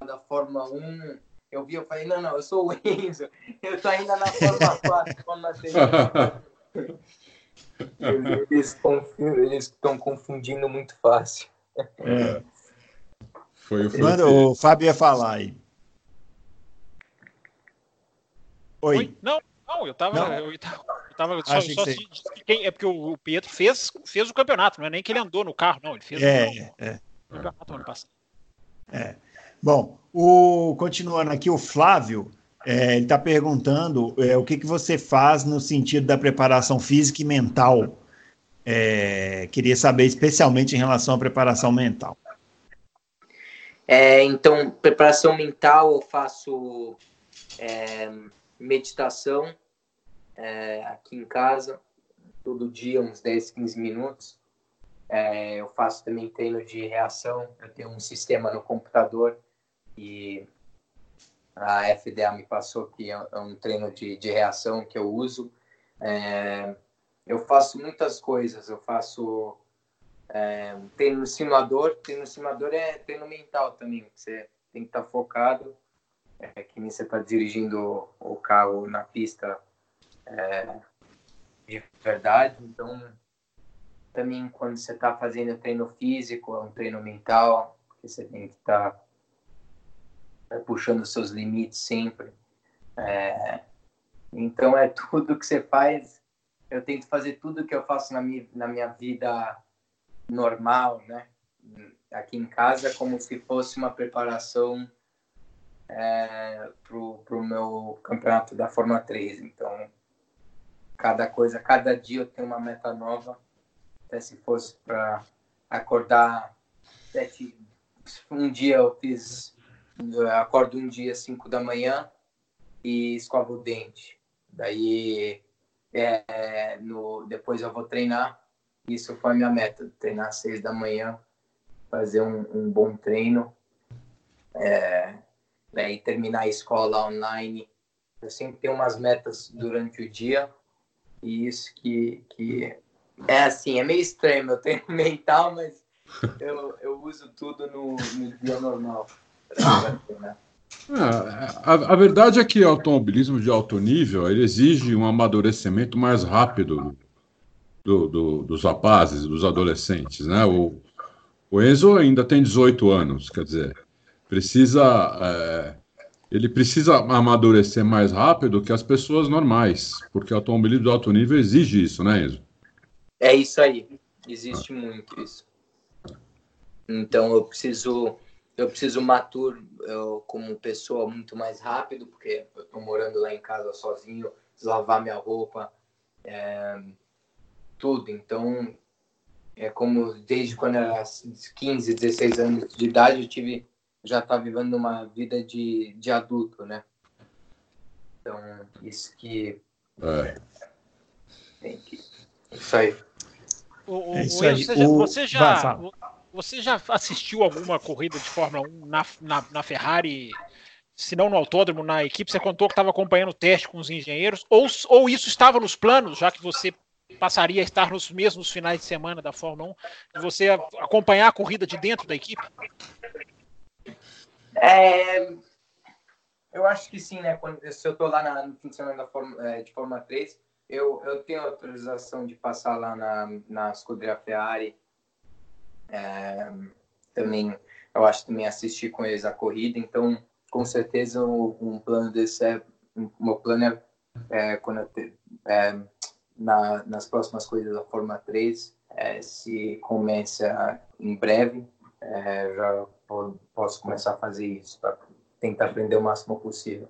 da Fórmula 1. Eu vi, eu falei, não, não, eu sou o Enzo, eu tô ainda na Fórmula 4, Fórmula 3. eles estão confundindo muito fácil. É. Foi o, Manda, o Fábio ia falar aí. Oi. Oi? Não, não, eu tava. Não. Eu, tava, eu tava só, só se, quem, é porque o, Pietro fez, fez o campeonato, não é nem que ele andou no carro, não. Ele fez é, o, é. o campeonato ano passado. É. Bom, o, continuando aqui, o Flávio. É, ele está perguntando é, o que, que você faz no sentido da preparação física e mental. É, queria saber especialmente em relação à preparação mental. É, então, preparação mental, eu faço é, meditação é, aqui em casa, todo dia, uns 10, 15 minutos. Eu faço também treino de reação, eu tenho um sistema no computador e a FDA me passou que é um treino de, de reação que eu uso. É, eu faço muitas coisas, eu faço é, treino no simulador, treino no simulador é treino mental também, você tem que estar focado é, que nem você está dirigindo o carro na pista é, de verdade. Então, também quando você está fazendo treino físico, é um treino mental, você tem que estar tá, é, puxando seus limites sempre. É, então, é tudo que você faz. Eu tento fazer tudo que eu faço na minha, na minha vida normal, né? Aqui em casa, como se fosse uma preparação é, pro, pro meu campeonato da Fórmula 3. Então, cada coisa, cada dia eu tenho uma meta nova. Até se fosse para acordar sete, um dia eu fiz, eu acordo um dia cinco da manhã e escovo o dente. Daí, é, no, depois eu vou treinar. Isso foi a minha meta, treinar às seis da manhã, fazer um, um bom treino. É, né, e terminar a escola online. Eu sempre tenho umas metas durante o dia e isso que, que é assim, é meio estranho, eu tenho mental, mas eu, eu uso tudo no, no dia normal. Né? É, a, a, verdade é que o automobilismo de alto nível exige um amadurecimento mais rápido do, do, dos rapazes, dos adolescentes. Né? O, o Enzo ainda tem 18 anos, quer dizer, precisa é, ele precisa amadurecer mais rápido que as pessoas normais, porque o automobilismo de alto nível exige isso, né, Enzo? É isso aí, existe ah. muito isso. Então eu preciso eu preciso matur eu, como pessoa muito mais rápido, porque eu estou morando lá em casa sozinho, lavar minha roupa, é, tudo. Então é como desde quando eu era 15, 16 anos de idade eu tive já está vivendo uma vida de, de adulto, né? Então, isso que. É. Tem que. Isso aí. O, o, é você, já, você, já, você já assistiu alguma corrida de Fórmula 1 na, na, na Ferrari se não no autódromo, na equipe, você contou que estava acompanhando o teste com os engenheiros, ou, ou isso estava nos planos, já que você passaria a estar nos mesmos finais de semana da Fórmula 1, de você acompanhar a corrida de dentro da equipe? É, eu acho que sim, né? Quando, se eu estou lá na, no fim de semana da Fórmula, é, de Fórmula 3, eu, eu tenho autorização de passar lá na, na escuderia Ferrari. É, também, eu acho também assistir com eles a corrida, então com certeza um, um plano desse é um, meu plano é, é quando te, é, na, nas próximas coisas da Fórmula 3 é, se começa em breve é, já posso começar a fazer isso para tentar aprender o máximo possível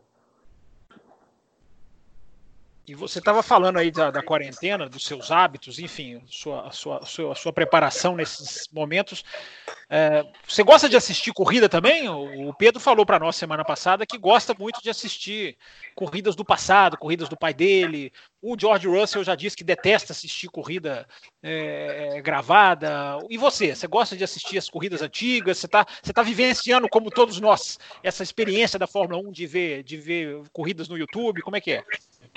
e você estava falando aí da, da, quarentena, dos seus hábitos, enfim, sua, sua, sua, sua preparação nesses momentos. É, você gosta de assistir corrida também? O Pedro falou para nós semana passada que gosta muito de assistir corridas do passado, corridas do pai dele. O George Russell já disse que detesta assistir corrida é, gravada. E você? Você gosta de assistir as corridas antigas? Você está você tá vivenciando, como todos nós, essa experiência da Fórmula 1 de ver, de ver corridas no YouTube? Como é que é?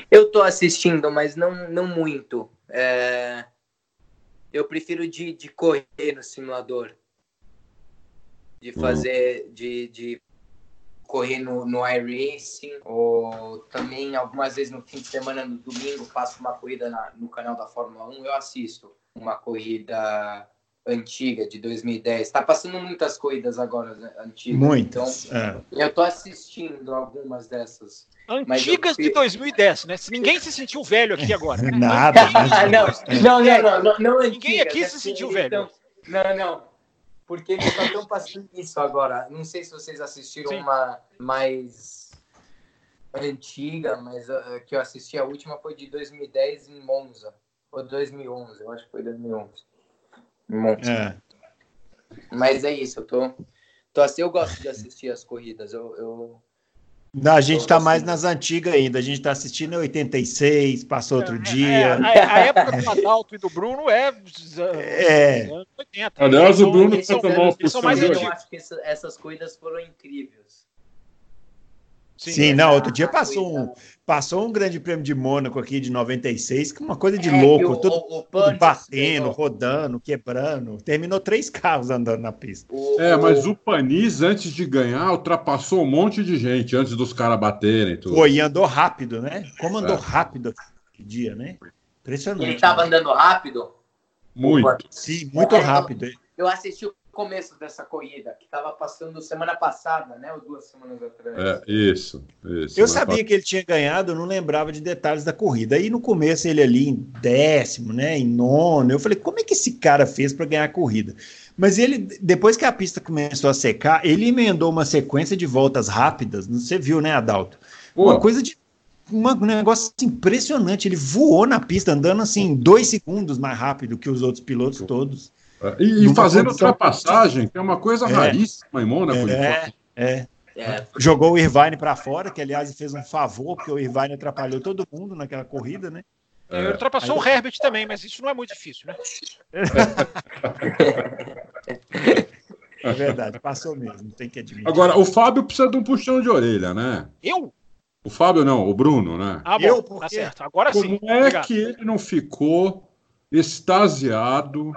Eu tô assistindo, mas não, não muito. É... Eu prefiro de, de correr no simulador. De hum. fazer. Uhum. De, de correr no, no iRacing. Ou também, algumas vezes no fim de semana, no domingo, faço uma corrida na, no canal da Fórmula 1. Eu assisto uma corrida antiga de 2010. Está passando muitas corridas agora né, antigas. Muitas. Então, é. eu estou assistindo algumas dessas. Antigas eu... de 2010, né? Ninguém se sentiu velho aqui agora. Né? Nada. não, não, não, não, não, Ninguém aqui se sentiu velho. Então, não, não. Porque eles só estão passando isso agora. Não sei se vocês assistiram Sim. uma mais antiga, mas uh, que eu assisti a última foi de 2010 em Monza. Ou 2011, eu acho que foi 2011. É. Mas é isso, eu tô, tô assim, eu gosto de assistir as corridas. Eu, eu... Não, a gente está mais nas antigas ainda. A gente está assistindo em 86, passou outro é, dia. É, a, a, época do Adalto e do Bruno é. É. 80. Aliás, o Bruno são, são, são mais Eu acho que essa, essas corridas foram incríveis. Sim, Sim não, outro dia passou um, passou um grande prêmio de Mônaco aqui de 96, que é uma coisa de é, louco, o, todo, o, o todo batendo, rodando, quebrando. Terminou três carros andando na pista. É, mas o Panis, antes de ganhar, ultrapassou um monte de gente antes dos caras baterem. Tudo. Foi, e andou rápido, né? Como andou é. rápido aquele dia, né? Impressionante. Ele estava né? andando rápido? Muito. Sim, muito rápido. Eu assisti o começo dessa corrida, que estava passando semana passada, né? Ou duas semanas atrás. É, isso, isso. Eu sabia que ele tinha ganhado, eu não lembrava de detalhes da corrida. Aí no começo ele ali em décimo, né? Em nono, eu falei, como é que esse cara fez para ganhar a corrida? Mas ele, depois que a pista começou a secar, ele emendou uma sequência de voltas rápidas. Você viu, né, Adalto? Uma coisa de um negócio impressionante. Ele voou na pista, andando assim, dois segundos mais rápido que os outros pilotos todos. E, e fazendo ultrapassagem, que é uma coisa é, raríssima em Mônaco. É, é. É. Jogou o Irvine para fora, que aliás fez um favor, porque o Irvine atrapalhou todo mundo naquela corrida, né? É. Ele ultrapassou Aí... o Herbert também, mas isso não é muito difícil, né? é verdade, passou mesmo, tem que admitir. Agora, o Fábio precisa de um puxão de orelha, né? Eu? O Fábio não, o Bruno, né? Ah, bom, eu, porque... tá certo. Agora Como sim. Como é Obrigado. que ele não ficou extasiado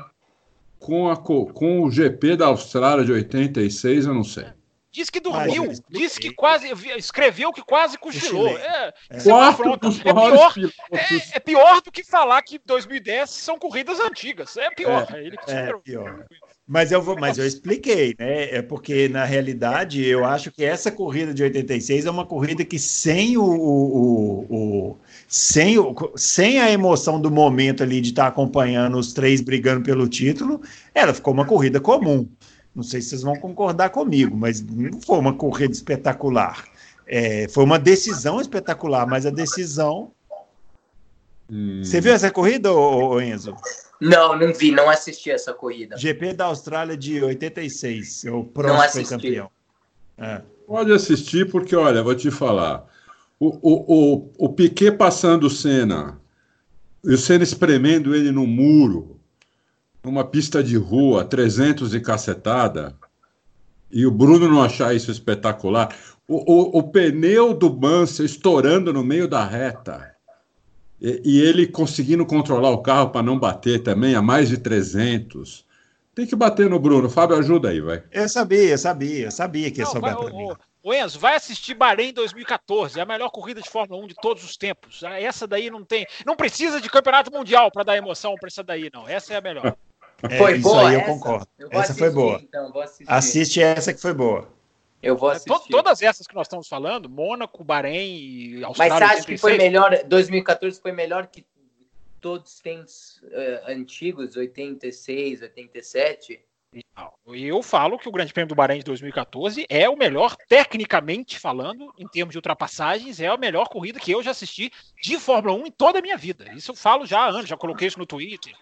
com, a, com o GP da Austrália de 86, eu não sei. Diz que dormiu, disse que quase, escreveu que quase cochilou. É, é. Quarto dos é, pior, é, é, pior do que falar que 2010 são corridas antigas. É pior. É, ele que é pior. Mas eu, vou, mas eu expliquei, né? É porque, na realidade, eu acho que essa corrida de 86 é uma corrida que sem o, o, o sem, o, sem a emoção do momento ali de estar acompanhando os três brigando pelo título, ela ficou uma corrida comum. Não sei se vocês vão concordar comigo, mas não foi uma corrida espetacular. É, foi uma decisão espetacular, mas a decisão. Hum. Você viu essa corrida, Enzo? Não, não vi, não assisti essa corrida. GP da Austrália de 86. O Prost foi campeão. É. Pode assistir, porque, olha, vou te falar. O, o, o, o Piquet passando o Senna, e o Senna espremendo ele no muro, numa pista de rua, 300 e cacetada, e o Bruno não achar isso espetacular, o, o, o pneu do Mansell estourando no meio da reta, e, e ele conseguindo controlar o carro para não bater também a mais de 300. Tem que bater no Bruno. Fábio, ajuda aí, vai. Eu sabia, eu sabia, eu sabia que ia sobrar para mim. O Enzo, vai assistir Bahrein 2014, é a melhor corrida de Fórmula 1 de todos os tempos. Ah, essa daí não tem. Não precisa de campeonato mundial para dar emoção para essa daí, não. Essa é a melhor. É, foi isso boa, aí eu essa? concordo. Eu essa assistir, foi boa. Então, Assiste essa que foi boa. Eu vou assistir. Todas essas que nós estamos falando, Mônaco, Bahrein e Austrália. Mas você acha que foi melhor, 2014 foi melhor que todos os tempos uh, antigos, 86, 87? Eu falo que o Grande Prêmio do Bahrein de 2014 é o melhor, tecnicamente falando, em termos de ultrapassagens, é a melhor corrida que eu já assisti de Fórmula 1 em toda a minha vida. Isso eu falo já há anos, já coloquei isso no Twitter.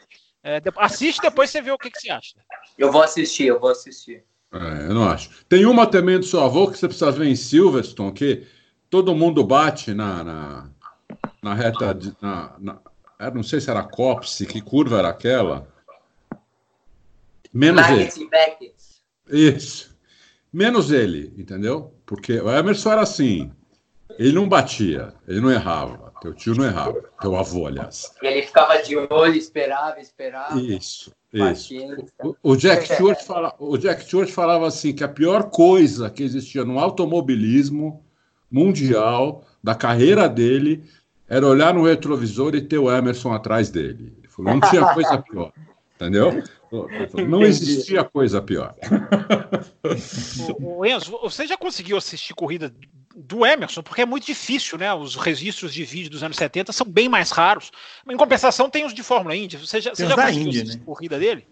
É, assiste depois você vê o que, que você acha. Eu vou assistir, eu vou assistir. É, eu não acho. Tem uma também do seu avô que você precisa ver em Silverstone, que todo mundo bate na, na, na reta. De, na, na, não sei se era Copse, que curva era aquela Menos ele. Isso. Menos ele, entendeu? Porque o Emerson era assim. Ele não batia, ele não errava. Teu tio não errava. Teu avô, aliás. E ele ficava de olho, esperava, esperava. Isso, isso. O, o, Jack Stewart fala, o Jack Stewart falava assim que a pior coisa que existia no automobilismo mundial da carreira dele era olhar no retrovisor e ter o Emerson atrás dele. Ele falou, não tinha coisa pior. Entendeu? Não existia coisa pior. O, Enzo, você já conseguiu assistir corrida do Emerson? Porque é muito difícil, né? Os registros de vídeo dos anos 70 são bem mais raros. Em compensação, tem os de Fórmula Indy. Você já, você já conseguiu Indy, assistir né? corrida dele?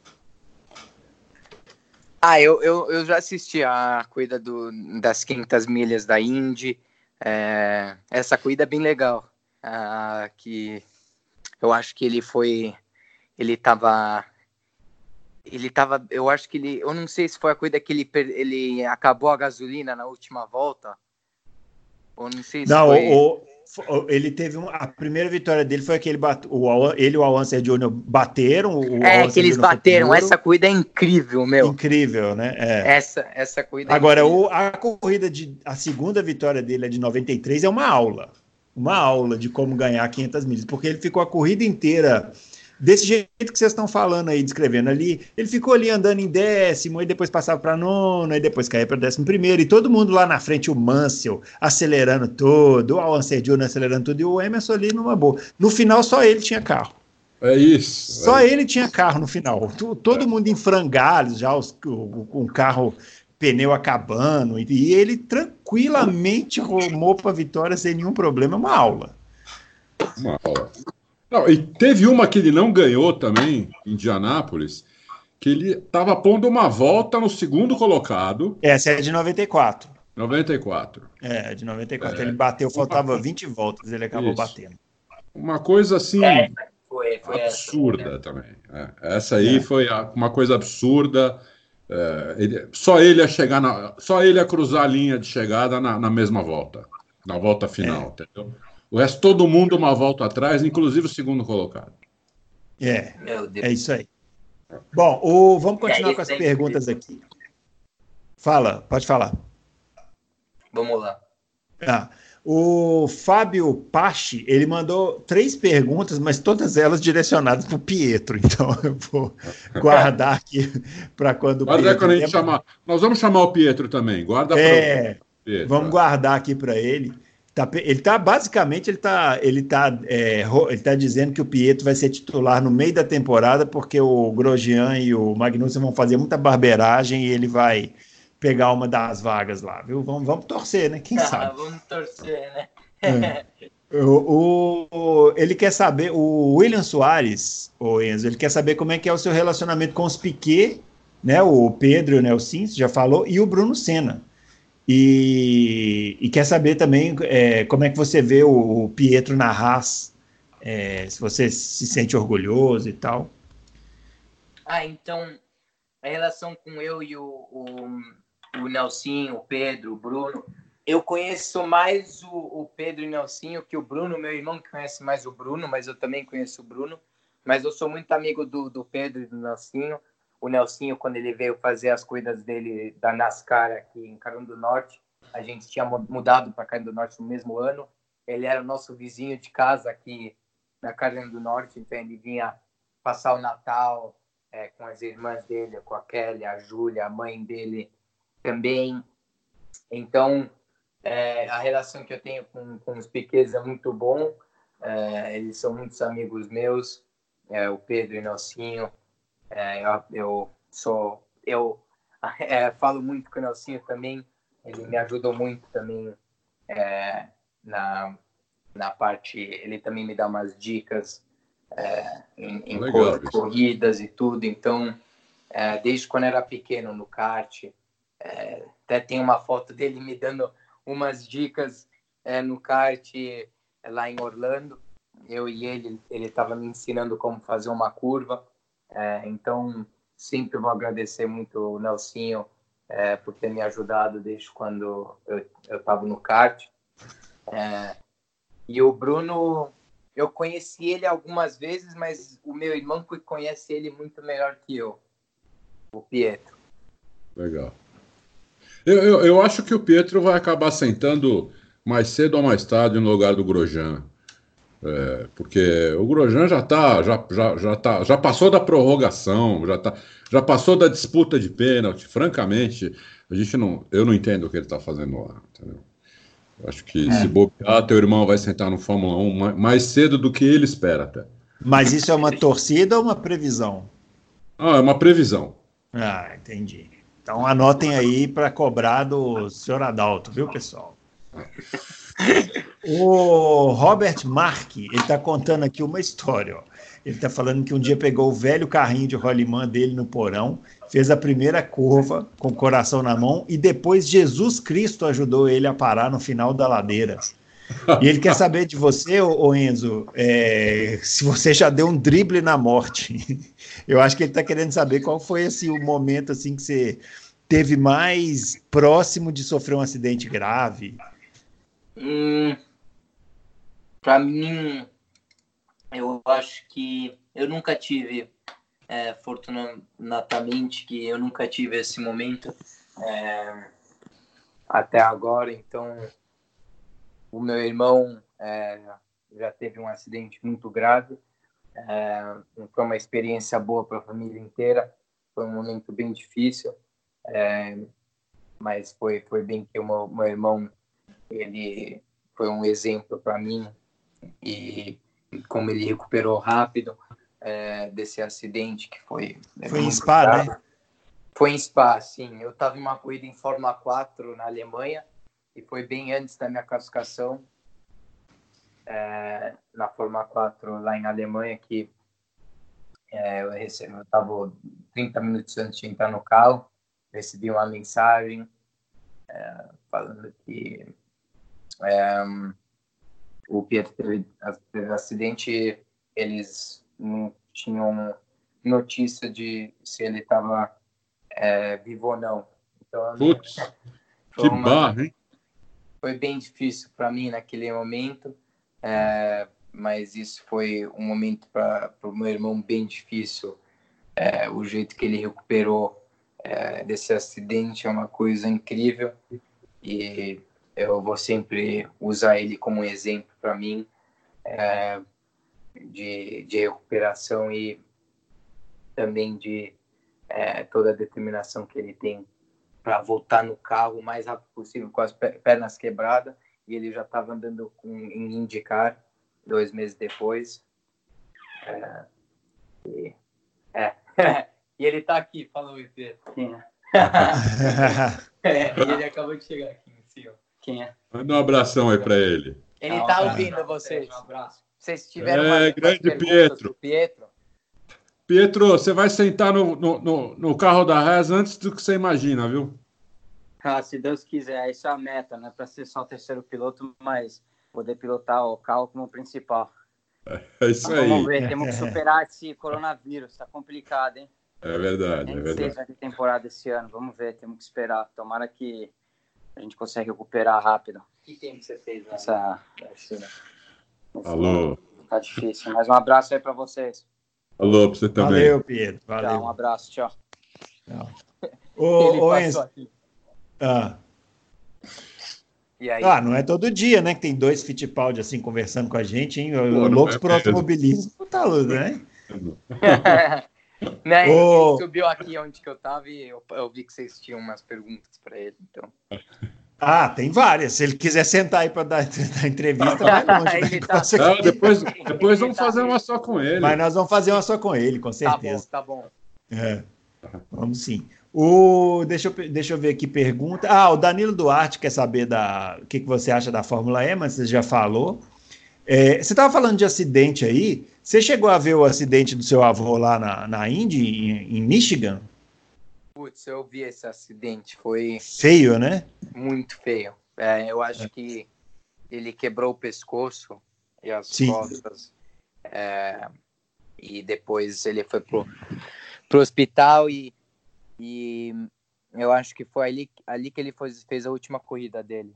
Ah, eu, eu, eu já assisti a corrida do, das 500 milhas da Indy. É, essa corrida é bem legal. Ah, que eu acho que ele foi. Ele estava ele tava, eu acho que ele, eu não sei se foi a coisa que ele, ele acabou a gasolina na última volta. Ou não sei se não, foi... o, o, ele teve uma, a primeira vitória dele foi aquele o ele e o Alonso Júnior bateram. É que eles bateram. Essa corrida é incrível, meu. Incrível, né? É. Essa essa corrida. É Agora é o, a corrida de a segunda vitória dele é de 93 é uma aula, uma aula de como ganhar 500 milhas, porque ele ficou a corrida inteira desse jeito que vocês estão falando aí, descrevendo ali, ele ficou ali andando em décimo, e depois passava para nono, e depois caía para décimo primeiro, e todo mundo lá na frente, o Mansell acelerando todo, o Alan Sergio acelerando tudo, e o Emerson ali numa boa. No final, só ele tinha carro. É isso. Só é ele tinha carro no final. Todo é. mundo em frangalhos, já com o, carro pneu acabando, e ele tranquilamente rumou para a vitória sem nenhum problema, uma aula. Uma aula. Não, e teve uma que ele não ganhou também, em Indianápolis, que ele estava pondo uma volta no segundo colocado. Essa é de 94. 94. É, de 94. É, ele bateu, faltava 20 voltas, ele acabou Isso. batendo. Uma coisa assim. É, foi, foi absurda essa, também. É, essa aí é. foi uma coisa absurda. É, ele, só ele ia chegar na, só ele ia cruzar a linha de chegada na, na mesma volta, na volta final, é. entendeu? O resto, todo mundo uma volta atrás, inclusive o segundo colocado. É, é isso aí. Bom, o, vamos continuar é, com as perguntas aqui. Fala, pode falar. Vamos lá. Ah, o Fábio Pache, ele mandou três perguntas, mas todas elas direcionadas para o Pietro. Então eu vou guardar aqui para quando Guarda Pietro... quando a gente chamar. Nós vamos chamar o Pietro também. Guarda é, Pietro. Vamos guardar aqui para ele. Tá, ele tá basicamente ele tá, ele tá, é, ele tá dizendo que o Pietro vai ser titular no meio da temporada porque o Grosjean e o Magnussen vão fazer muita barbeiragem e ele vai pegar uma das vagas lá, viu? Vamos, vamos torcer, né? Quem ah, sabe? Vamos torcer, né? É. O, o, ele quer saber, o William Soares, o Enzo, ele quer saber como é que é o seu relacionamento com os Piquet, né? O Pedro, né? O Sim, já falou, e o Bruno Senna. E, e quer saber também é, como é que você vê o, o Pietro na Haas, é, se você se sente orgulhoso e tal. Ah, então, a relação com eu e o, o, o Nelsinho, o Pedro, o Bruno, eu conheço mais o, o Pedro e o Nelsinho que o Bruno, meu irmão conhece mais o Bruno, mas eu também conheço o Bruno, Mas eu sou muito amigo do, do Pedro e do Nelsinho. O Nelsinho, quando ele veio fazer as corridas dele da NASCAR aqui em Carolina do Norte, a gente tinha mudado para Carolina do Norte no mesmo ano. Ele era o nosso vizinho de casa aqui na Carolina do Norte, então ele vinha passar o Natal é, com as irmãs dele, com a Kelly, a Júlia, a mãe dele também. Então, é, a relação que eu tenho com, com os pequenos é muito bom. É, eles são muitos amigos meus, é, o Pedro e o Nelsinho. É, eu, eu, sou, eu é, falo muito com o Nelsinho também. Ele me ajudou muito também é, na, na parte. Ele também me dá umas dicas em, em Legal, corridas e tudo. Então, desde quando era pequeno no kart, até tem uma foto dele me dando umas dicas no kart lá em Orlando. Eu e ele, ele estava me ensinando como fazer uma curva. É, então, sempre vou agradecer muito o Nelsinho é, por ter me ajudado desde quando eu estava no kart. É, e o Bruno, eu conheci ele algumas vezes, mas o meu irmão conhece ele muito melhor que eu, o Pietro. Legal. Eu, eu, eu acho que o Pietro vai acabar sentando mais cedo ou mais tarde no lugar do Grosjean. É, porque o Grosjean já tá, já, já, já, tá, já passou da prorrogação, já, tá, já passou da disputa de pênalti. Francamente, a gente não, eu não entendo o que ele está fazendo lá. Entendeu? Acho que é. se bobear, teu irmão vai sentar no Fórmula 1 mais cedo do que ele espera até. Mas isso é uma torcida ou uma previsão? Ah, é uma previsão. Ah, entendi. Então anotem aí para cobrar do senhor Adalto, viu, pessoal? O Robert Mark, ele está contando aqui uma história. Ó. Ele está falando que um dia pegou o velho carrinho de rolimã dele no porão, fez a primeira curva com o coração na mão e depois Jesus Cristo ajudou ele a parar no final da ladeira. E ele quer saber de você, ô Enzo, é, se você já deu um drible na morte. Eu acho que ele está querendo saber qual foi assim, o momento assim que você teve mais próximo de sofrer um acidente grave. Hum, para mim, eu acho que eu nunca tive, é, fortunadamente, que eu nunca tive esse momento é, até agora. Então, o meu irmão é, já teve um acidente muito grave. É, foi uma experiência boa para a família inteira. Foi um momento bem difícil, é, mas foi foi bem que o meu, meu irmão ele foi um exemplo para mim e como ele recuperou rápido é, desse acidente que foi. Foi em Spa, grave. né? Foi em Spa, sim. Eu estava em uma corrida em Fórmula 4 na Alemanha e foi bem antes da minha classificação é, na Fórmula 4 lá em Alemanha que é, eu estava 30 minutos antes de entrar no carro, recebi uma mensagem é, falando que é, o Pietro teve, teve acidente, eles não tinham notícia de se ele estava é, vivo ou não. Então, Putz, que uma, barra, hein? Foi bem difícil para mim naquele momento, é, mas isso foi um momento para o meu irmão bem difícil. É, o jeito que ele recuperou é, desse acidente é uma coisa incrível e eu vou sempre usar ele como exemplo para mim é, de, de recuperação e também de é, toda a determinação que ele tem para voltar no carro o mais rápido possível com as pernas quebradas e ele já estava andando com, em indicar dois meses depois é, e, é. e ele está aqui, falou o Sim. é, e ele acabou de chegar aqui em cima. Quem é? Manda um abração aí para ele. Ele está ouvindo vocês. Um abraço. Vocês tiveram é, grande Pietro. Pietro. Pietro, você vai sentar no, no, no, no carro da Reza antes do que você imagina, viu? Ah, se Deus quiser, isso é a meta, né? Para ser só o terceiro piloto, mas poder pilotar o carro como principal. É isso aí. Vamos ver, temos que superar esse coronavírus, tá complicado, hein? É verdade, é verdade. Seja de temporada esse ano, vamos ver, temos que esperar. Tomara que a gente consegue recuperar rápido. Que tempo você fez lá? Essa... Alô. Tá difícil, mas um abraço aí para vocês. Alô, pra você também. Valeu, Pedro. Valeu. Tchau, um abraço, tchau. Tchau. Ele Ô, ô Enzo. Ah. E aí? Ah, não é todo dia, né? Que tem dois Fittipaldi assim conversando com a gente, hein? Pô, Loucos é por mesmo. automobilismo. Tá louco, né? né? Ô. Ele subiu aqui onde que eu tava e eu, eu vi que vocês tinham umas perguntas pra ele. Então. Ah, tem várias. Se ele quiser sentar aí para dar, dar entrevista, vai longe. Né? tá- Não, depois, depois Ele vamos tá fazer uma só com ele. Mas nós vamos fazer uma só com ele, com Tá bom, certeza. tá bom. É. Vamos sim. O, deixa, eu, deixa eu ver aqui pergunta. Ah, o Danilo Duarte quer saber da, o que, que você acha da Fórmula E, mas você já falou. É, você estava falando de acidente aí. Você chegou a ver o acidente do seu avô lá na, na Indy, em, em Michigan? Putz, eu vi esse acidente, foi Feio, né? muito feio. É, eu acho que ele quebrou o pescoço e as Sim. costas. é, e depois ele foi pro, pro hospital e, e eu acho que foi ali, ali que ele foi- fez a última corrida dele.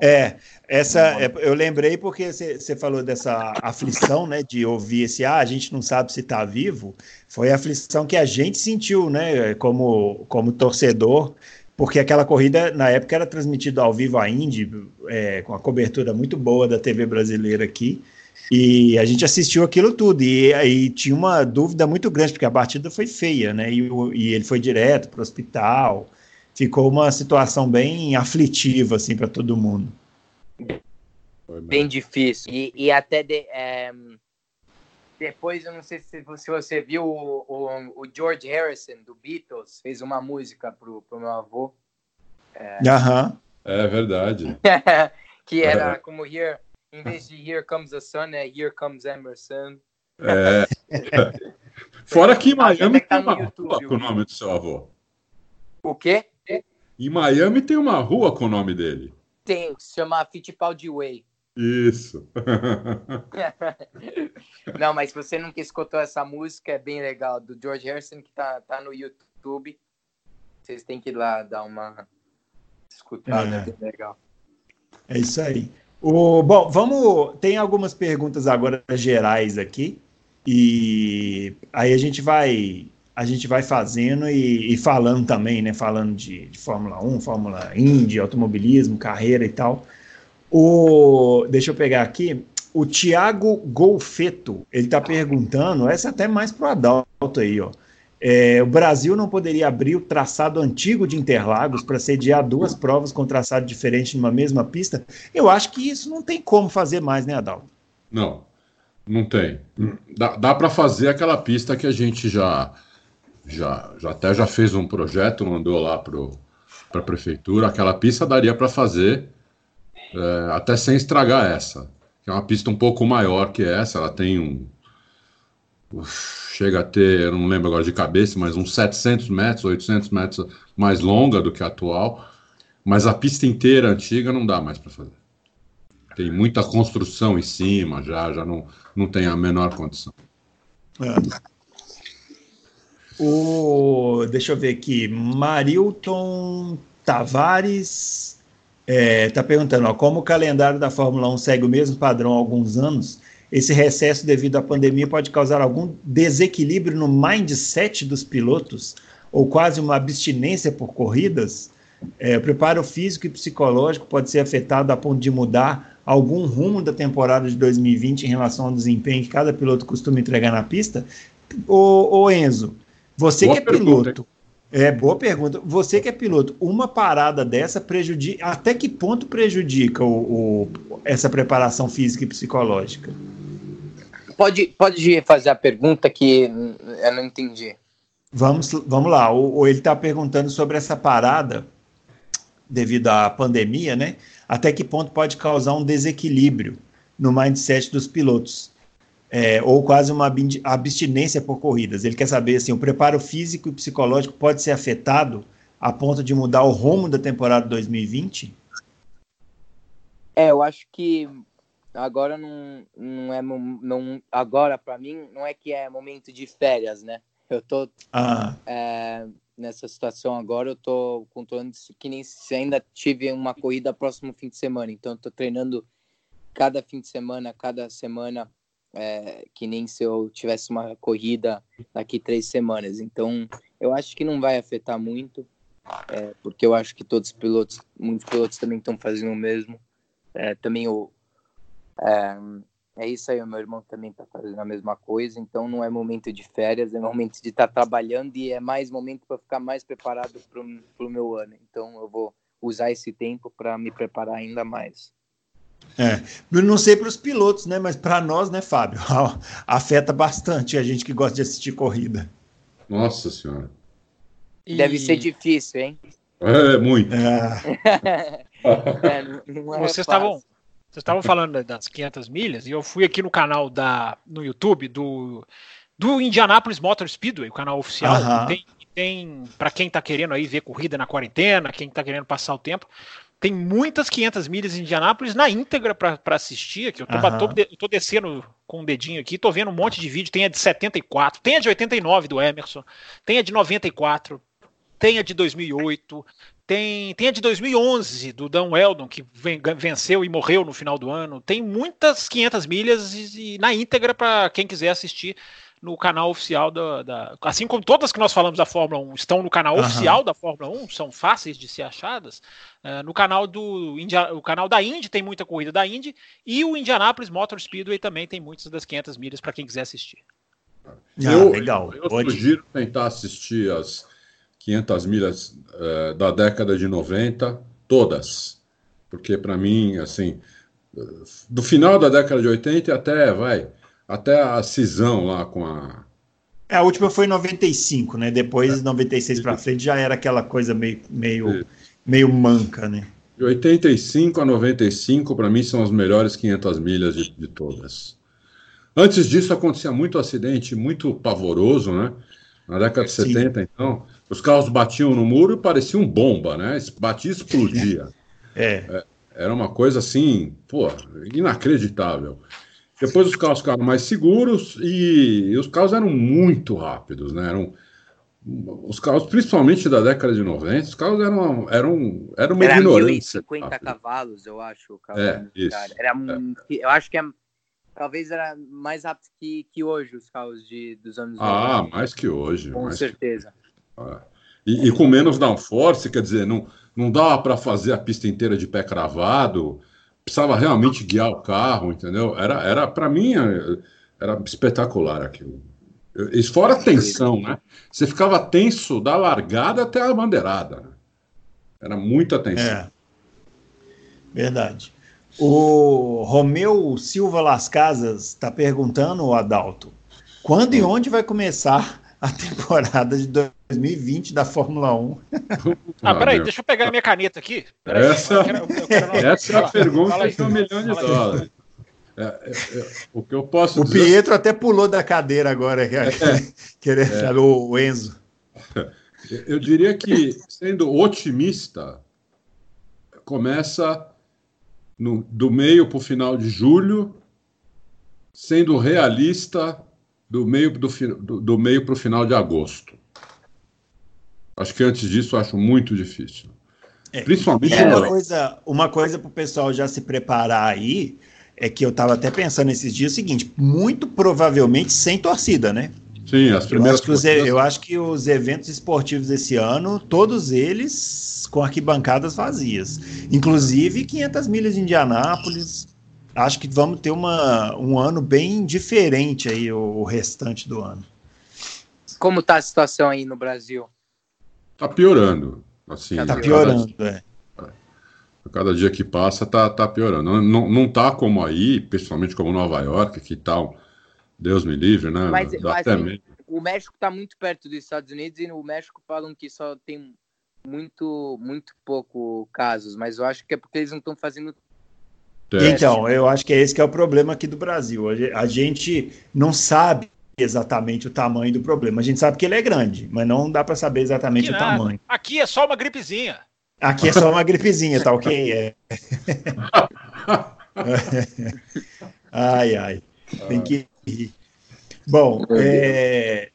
É, essa é, eu lembrei porque você falou dessa aflição, né, de ouvir esse ah, a gente não sabe se está vivo. Foi a aflição que a gente sentiu, né, como como torcedor, porque aquela corrida na época era transmitida ao vivo a Indy, é, com a cobertura muito boa da TV brasileira aqui. E a gente assistiu aquilo tudo e aí tinha uma dúvida muito grande porque a batida foi feia, né? E, e ele foi direto para o hospital. Ficou uma situação bem aflitiva assim para todo mundo. Bem difícil. E, e até de- é, depois, eu não sei se, se você viu o, o, o George Harrison, do Beatles, fez uma música pro, pro meu avô. Aham. É verdade. que era como Here, em vez de Here Comes the Sun, é Here Comes Emerson. É. Fora que Miami tá tem uma no YouTube, rua com o o- nome do seu avô. O quê? Em Miami tem uma rua com o nome dele. Tem, se chama Fittipaldi Way. Isso. Não, mas se você nunca escutou essa música, é bem legal, do George Harrison, que tá, tá no YouTube. Vocês têm que ir lá dar uma escutada, É. é bem legal. É isso aí. O, bom, vamos. Tem algumas perguntas agora gerais aqui. E aí a gente vai. A gente vai fazendo e, e falando também, né? Falando de, de Fórmula 1, Fórmula Indy, automobilismo, carreira e tal. O, deixa eu pegar aqui. O Tiago Golfeto, ele está perguntando, essa até mais pro Adalto aí, ó. É, o Brasil não poderia abrir o traçado antigo de Interlagos para sediar duas provas com traçado diferente numa mesma pista? Eu acho que isso não tem como fazer mais, né, Adalto? Não, não tem. Dá, dá para fazer aquela pista que a gente já, já, já até já fez um projeto, mandou lá para a prefeitura. Aquela pista daria para fazer é, até sem estragar essa. Que é uma pista um pouco maior que essa. Ela tem um. uf, Chega a ter, eu não lembro agora de cabeça, mas uns 700 metros, 800 metros mais longa do que a atual. Mas a pista inteira antiga não dá mais para fazer tem muita construção em cima, já, já não, não tem a menor condição. O, deixa eu ver aqui, Marilton Tavares está perguntando, ó, como o calendário da Fórmula 1 segue o mesmo padrão há alguns anos, esse recesso devido à pandemia pode causar algum desequilíbrio no mindset dos pilotos ou quase uma abstinência por corridas? É, o preparo físico e psicológico pode ser afetado a ponto de mudar algum rumo da temporada de 2020 em relação ao desempenho que cada piloto costuma entregar na pista? Ô Enzo, você Boa que é pergunta, piloto, é boa pergunta. Você que é piloto, uma parada dessa prejudica. Até que ponto prejudica o, o- essa preparação física e psicológica? Pode, pode fazer a pergunta que eu não entendi. Vamos, vamos lá. O, o- ele está perguntando sobre essa parada devido à pandemia, né? Até que ponto pode causar um desequilíbrio no mindset dos pilotos? É, ou quase uma abstinência por corridas. Ele quer saber assim, o preparo físico e psicológico pode ser afetado a ponto de mudar o rumo da temporada 2020? É, eu acho que agora não, não é não agora para mim não é que é momento de férias, né? Eu tô Ah, é, nessa situação agora, eu tô controlando isso que nem se ainda tive uma corrida próximo fim de semana, então eu tô treinando cada fim de semana, cada semana é, que nem se eu tivesse uma corrida daqui três semanas. Então, eu acho que não vai afetar muito, é, porque eu acho que todos os pilotos, muitos pilotos também estão fazendo o mesmo. É, também o é, é, isso aí, o meu irmão também está fazendo a mesma coisa. Então, não é momento de férias, é momento de estar tá trabalhando e é mais momento para ficar mais preparado para o meu ano. Então, eu vou usar esse tempo para me preparar ainda mais. É, não sei para os pilotos, né? Mas para nós, né, Fábio? Afeta bastante a gente que gosta de assistir corrida. Nossa senhora. E... Deve ser difícil, hein? É, muito. É. é, não é Vocês estavam vocês estavam falando das 500 milhas e eu fui aqui no canal da no YouTube do do Indianapolis Motor Speedway, o canal oficial. Uh -huh. Tem, tem para quem está querendo aí ver corrida na quarentena, quem está querendo passar o tempo, tem muitas 500 milhas em Indianápolis na íntegra para assistir. Aqui. Eu tô, uhum. tô, tô, descendo com o um dedinho aqui, tô vendo um monte de vídeo. Tem a de 74, tem a de 89 do Emerson, tem a de 94, tem a de 2008, tem, tem a de 2011 do Dan Weldon, que venceu e morreu no final do ano. Tem muitas 500 milhas e, e na íntegra para quem quiser assistir no canal oficial da, da, Assim como todas que nós falamos da Fórmula 1 estão no canal uhum. oficial da Fórmula 1, são fáceis de ser achadas. Uh, no canal do India, o canal da Indy tem muita corrida da Indy e o Indianapolis Motor Speedway também tem muitas das 500 milhas para quem quiser assistir. Ah, eu, legal. Eu, eu sugiro tentar assistir as 500 milhas uh, da década de 90, todas. Porque para mim, assim, do final da década de 80 até, vai, até a cisão lá com a. É, a última foi em 95, né? Depois, é. 96 para frente, já era aquela coisa meio, meio, meio manca, né? De 85 a 95, para mim, são as melhores 500 milhas de, de todas. Antes disso, acontecia muito acidente, muito pavoroso, né? Na década de 70, então, os carros batiam no muro e pareciam bomba, né? Batia e explodia. É. é. Era uma coisa assim, pô, inacreditável. Depois os carros ficaram mais seguros e, e os carros eram muito rápidos, né? Eram, os carros, principalmente da década de 90, os carros eram, eram, eram uma Era ignorância. 1050 cavalos, eu acho. O é, isso, Era, é. Eu acho que é, talvez era mais rápido que, que hoje os carros de, dos anos Ah, 90. mais que hoje. Com certeza. É. E, e, com menos downforce, quer dizer, não, não dava para fazer a pista inteira de pé cravado, precisava realmente guiar o carro, entendeu? Era, era para mim, era espetacular aquilo. Isso fora a tensão, né? Você ficava tenso da largada até a bandeirada. Né? Era muita tensão. É. Verdade. O Romeu Silva Las Casas está perguntando, o Adalto, quando e onde vai começar a temporada de 2020 da Fórmula 1. Ah, peraí, deixa eu pegar a minha caneta aqui. Peraí, essa, eu quero, eu quero essa é a pergunta de um milhão de dólares. É, é, é, o que eu posso o dizer... Pietro até pulou da cadeira agora, é, querer é, o, o Enzo. Eu diria que, sendo otimista, começa no, do meio para o final de julho, sendo realista, do meio do, do, do meio para o final de agosto. Acho que antes disso acho muito difícil. É, Principalmente é uma coisa, uma coisa para o pessoal já se preparar aí é que eu estava até pensando esses dias o seguinte: muito provavelmente sem torcida, né? Sim, as primeiras. Eu acho, que os, eu acho que os eventos esportivos desse ano, todos eles com arquibancadas vazias, inclusive 500 milhas de Indianápolis, acho que vamos ter uma, um ano bem diferente aí, o, o restante do ano. Como está a situação aí no Brasil? Está piorando. Assim, tá piorando, cada, é. Cada dia que passa está tá piorando. Não, não, não tá como aí, principalmente como Nova York, que tal, Deus me livre, né? Mas, mas assim, o México está muito perto dos Estados Unidos e no México falam que só tem muito, muito pouco casos, mas eu acho que é porque eles não estão fazendo então, eu acho que é esse que é o problema aqui do Brasil. A gente não sabe exatamente o tamanho do problema. A gente sabe que ele é grande, mas não dá para saber exatamente aqui o tamanho. Aqui é só uma gripezinha. Aqui é só uma gripezinha, tá ok? É. ai, ai. Tem que ir. Bom, é...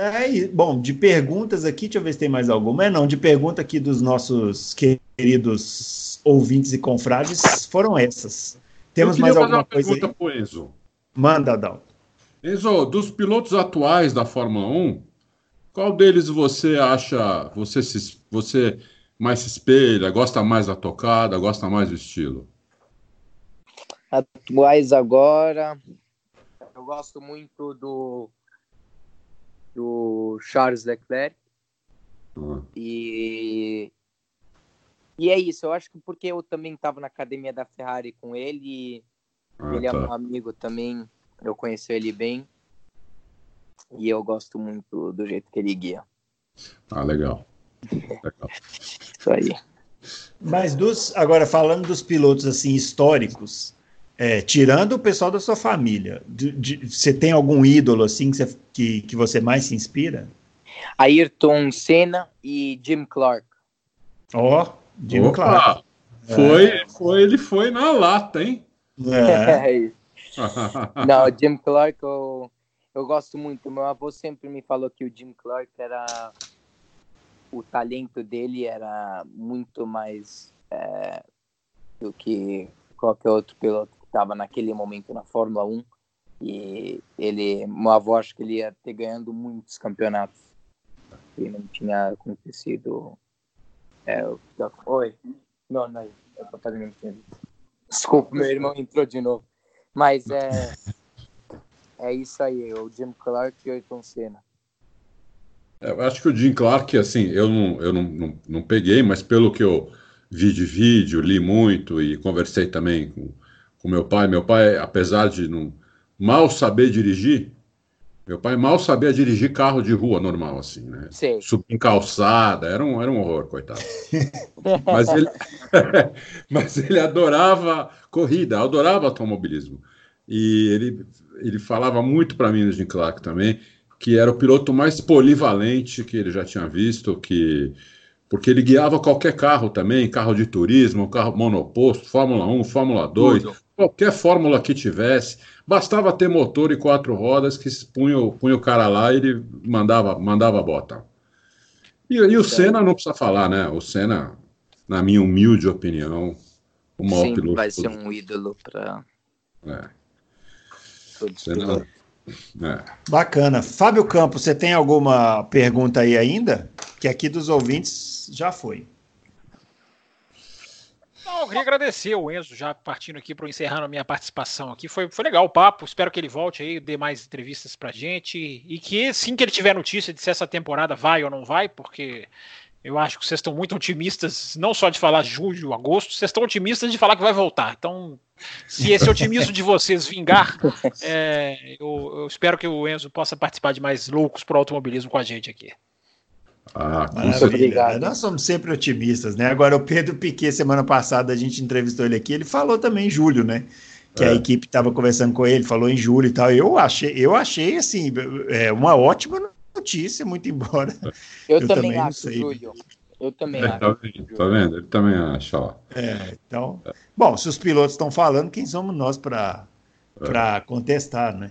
é... bom, de perguntas aqui, deixa eu ver se tem mais alguma. É não, de pergunta aqui dos nossos queridos ouvintes e confrades foram essas. Temos mais alguma coisa pergunta aí? Pro Enzo. Manda, Adalto. Enzo, dos pilotos atuais da Fórmula 1, qual deles você acha, você, se, você mais se espelha, gosta mais da tocada, gosta mais do estilo? Atuais agora, eu gosto muito do, do Charles Leclerc. Uhum. E, e é isso, eu acho que porque eu também estava na academia da Ferrari com ele, Ah, ele é tá. um amigo também, eu conheço ele bem. E eu gosto muito do jeito que ele guia. Ah, legal. legal. Isso aí. Mas dos, agora falando dos pilotos assim históricos, é, tirando o pessoal da sua família, de- de- você tem algum ídolo assim que você, que, que você mais se inspira? Ayrton Senna e Jim Clark. Ó, Jimmy Opa! Clark. Foi, foi, ele foi na lata, hein? É. É. Não, o Jim Clark eu, eu gosto muito. Meu avô sempre me falou que o Jim Clark era. O talento dele era muito mais é, do que qualquer outro piloto estava naquele momento na Fórmula 1. E ele, meu avô, acho que ele ia ter ganhando muitos campeonatos. E não tinha acontecido. É, o- Oi. Não, não, eu tô fazendo. Desculpa, meu irmão entrou de novo. Mas é. É isso aí, o Jim Clark e o Ayrton Senna. Eu acho que o Jim Clark, assim, eu não, eu não, não, não peguei, mas pelo que eu vi de vídeo, li muito e conversei também com, com meu pai. Meu pai, apesar de não mal saber dirigir, meu pai mal sabia dirigir carro de rua normal, assim, né? Sei. Subir em calçada, era um, era um horror, coitado. Mas ele, mas ele adorava corrida, adorava automobilismo. E ele, ele falava muito para mim no Jim Clark também, que era o piloto mais polivalente que ele já tinha visto, que porque ele guiava qualquer carro também, carro de turismo, carro monoposto, Fórmula 1, Fórmula 2, Tudo. Qualquer fórmula que tivesse, bastava ter motor e quatro rodas que se punha, o- punha o cara lá e ele mandava, mandava a bota. E, e o Senna não precisa falar, né? O Senna, na minha humilde opinião, o maior Sempre piloto. vai ser um ídolo para É, todos os Senna, pilotos. é. Bacana. Fábio Campos, você tem alguma pergunta aí ainda? Que aqui dos ouvintes já foi. Não, eu queria agradecer o Enzo, já partindo aqui para encerrar a minha participação aqui. Foi, foi legal o papo. Espero que ele volte aí, dê mais entrevistas pra gente. E que assim que ele tiver notícia de se essa temporada vai ou não vai, porque eu acho que vocês estão muito otimistas, não só de falar julho, agosto, vocês estão otimistas de falar que vai voltar. Então, se esse otimismo de vocês vingar, é, eu, eu espero que o Enzo possa participar de mais loucos pro automobilismo com a gente aqui. Ah, com Maravilha. certeza. obrigado. Nós somos sempre otimistas, né? Agora, o Pedro Piquet, semana passada, a gente entrevistou ele aqui, ele falou também em julho, né? Que a É. equipe estava conversando com ele, falou em julho e tal. Eu achei, eu achei assim, é, uma ótima notícia, muito embora. Eu, Eu também, também acho. Júlio. Eu também É, acho. tá, vendo? tá vendo? Ele também acha, ó. É, então, bom, se os pilotos estão falando, quem somos nós para para contestar, né?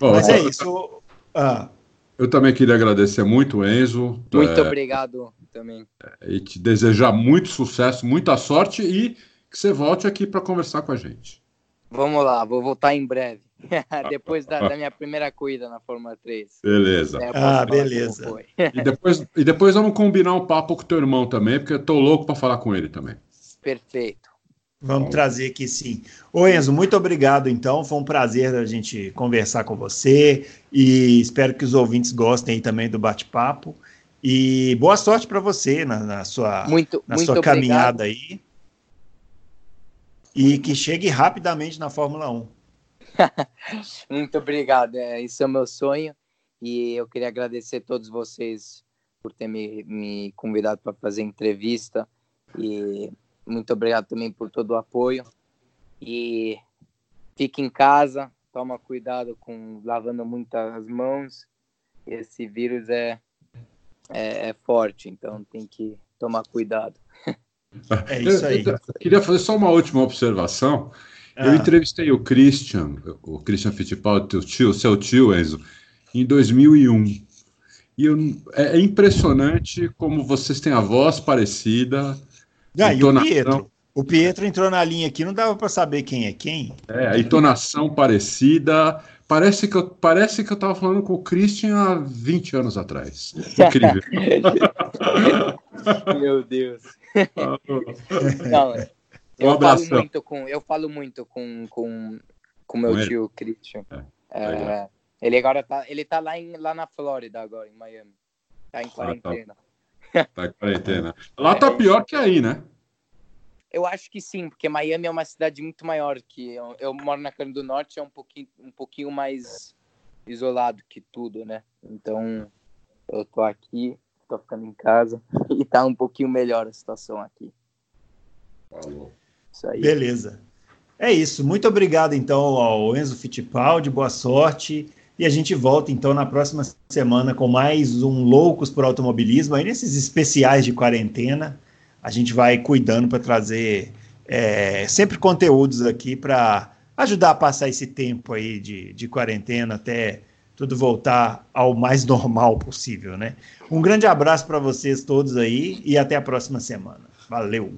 Ó, Mas é isso. Ah, Eu também queria agradecer muito o Enzo. Muito é, obrigado também. e te desejar muito sucesso, muita sorte e que você volte aqui para conversar com a gente. Vamos lá, vou voltar em breve. Depois da, da minha primeira corrida na Fórmula 3. Beleza. É, Ah, beleza. E depois, e depois vamos combinar um papo com o teu irmão também, porque eu tô louco para falar com ele também. Perfeito. Vamos trazer aqui sim. Ô Enzo, muito obrigado então. Foi um prazer a gente conversar com você e espero que os ouvintes gostem aí também do bate-papo. E boa sorte para você na, na sua, Muito, na muito sua obrigado. caminhada aí. E que chegue rapidamente na Fórmula 1. Muito obrigado. É, isso é o meu sonho. E eu queria agradecer a todos vocês por ter me, me convidado para fazer entrevista. E muito obrigado também por todo o apoio. E fique em casa, toma cuidado com lavando muitas mãos. Esse vírus é, é, é forte, então tem que tomar cuidado. É isso aí. Eu, eu queria fazer só uma última observação. Eu Ah. entrevistei o Christian, o Christian Fittipaldi, teu tio, seu tio, Enzo, em 2001. E eu, é, é impressionante como vocês têm a voz parecida, Ah, e o. Pietro? O Pietro entrou na linha aqui, não dava para saber quem é quem. É, a entonação parecida. Parece que, eu, parece que eu tava falando com o Christian há 20 anos atrás. Incrível. Meu Deus. Não, eu Um falo abração. muito com, eu falo muito com com, com meu Com tio Christian. É, É, ele agora tá, ele tá lá em, lá na Flórida agora, em Miami. Tá em tá. Tá em quarentena. Lá tá pior que aí, né? Eu acho que sim, porque Miami é uma cidade muito maior que eu, eu moro na Carolina do Norte, é um pouquinho um pouquinho mais isolado que tudo, né? Então, eu tô aqui, tô ficando em casa e tá um pouquinho melhor a situação aqui. Falou. Isso aí. Beleza. É isso. Muito obrigado, então, ao Enzo Fittipaldi. Boa sorte. E a gente volta, então, na próxima semana com mais um Loucos por Automobilismo. Aí, nesses especiais de quarentena, a gente vai cuidando para trazer é, sempre conteúdos aqui para ajudar a passar esse tempo aí de, de quarentena até tudo voltar ao mais normal possível, né? Um grande abraço para vocês todos aí e até a próxima semana. Valeu!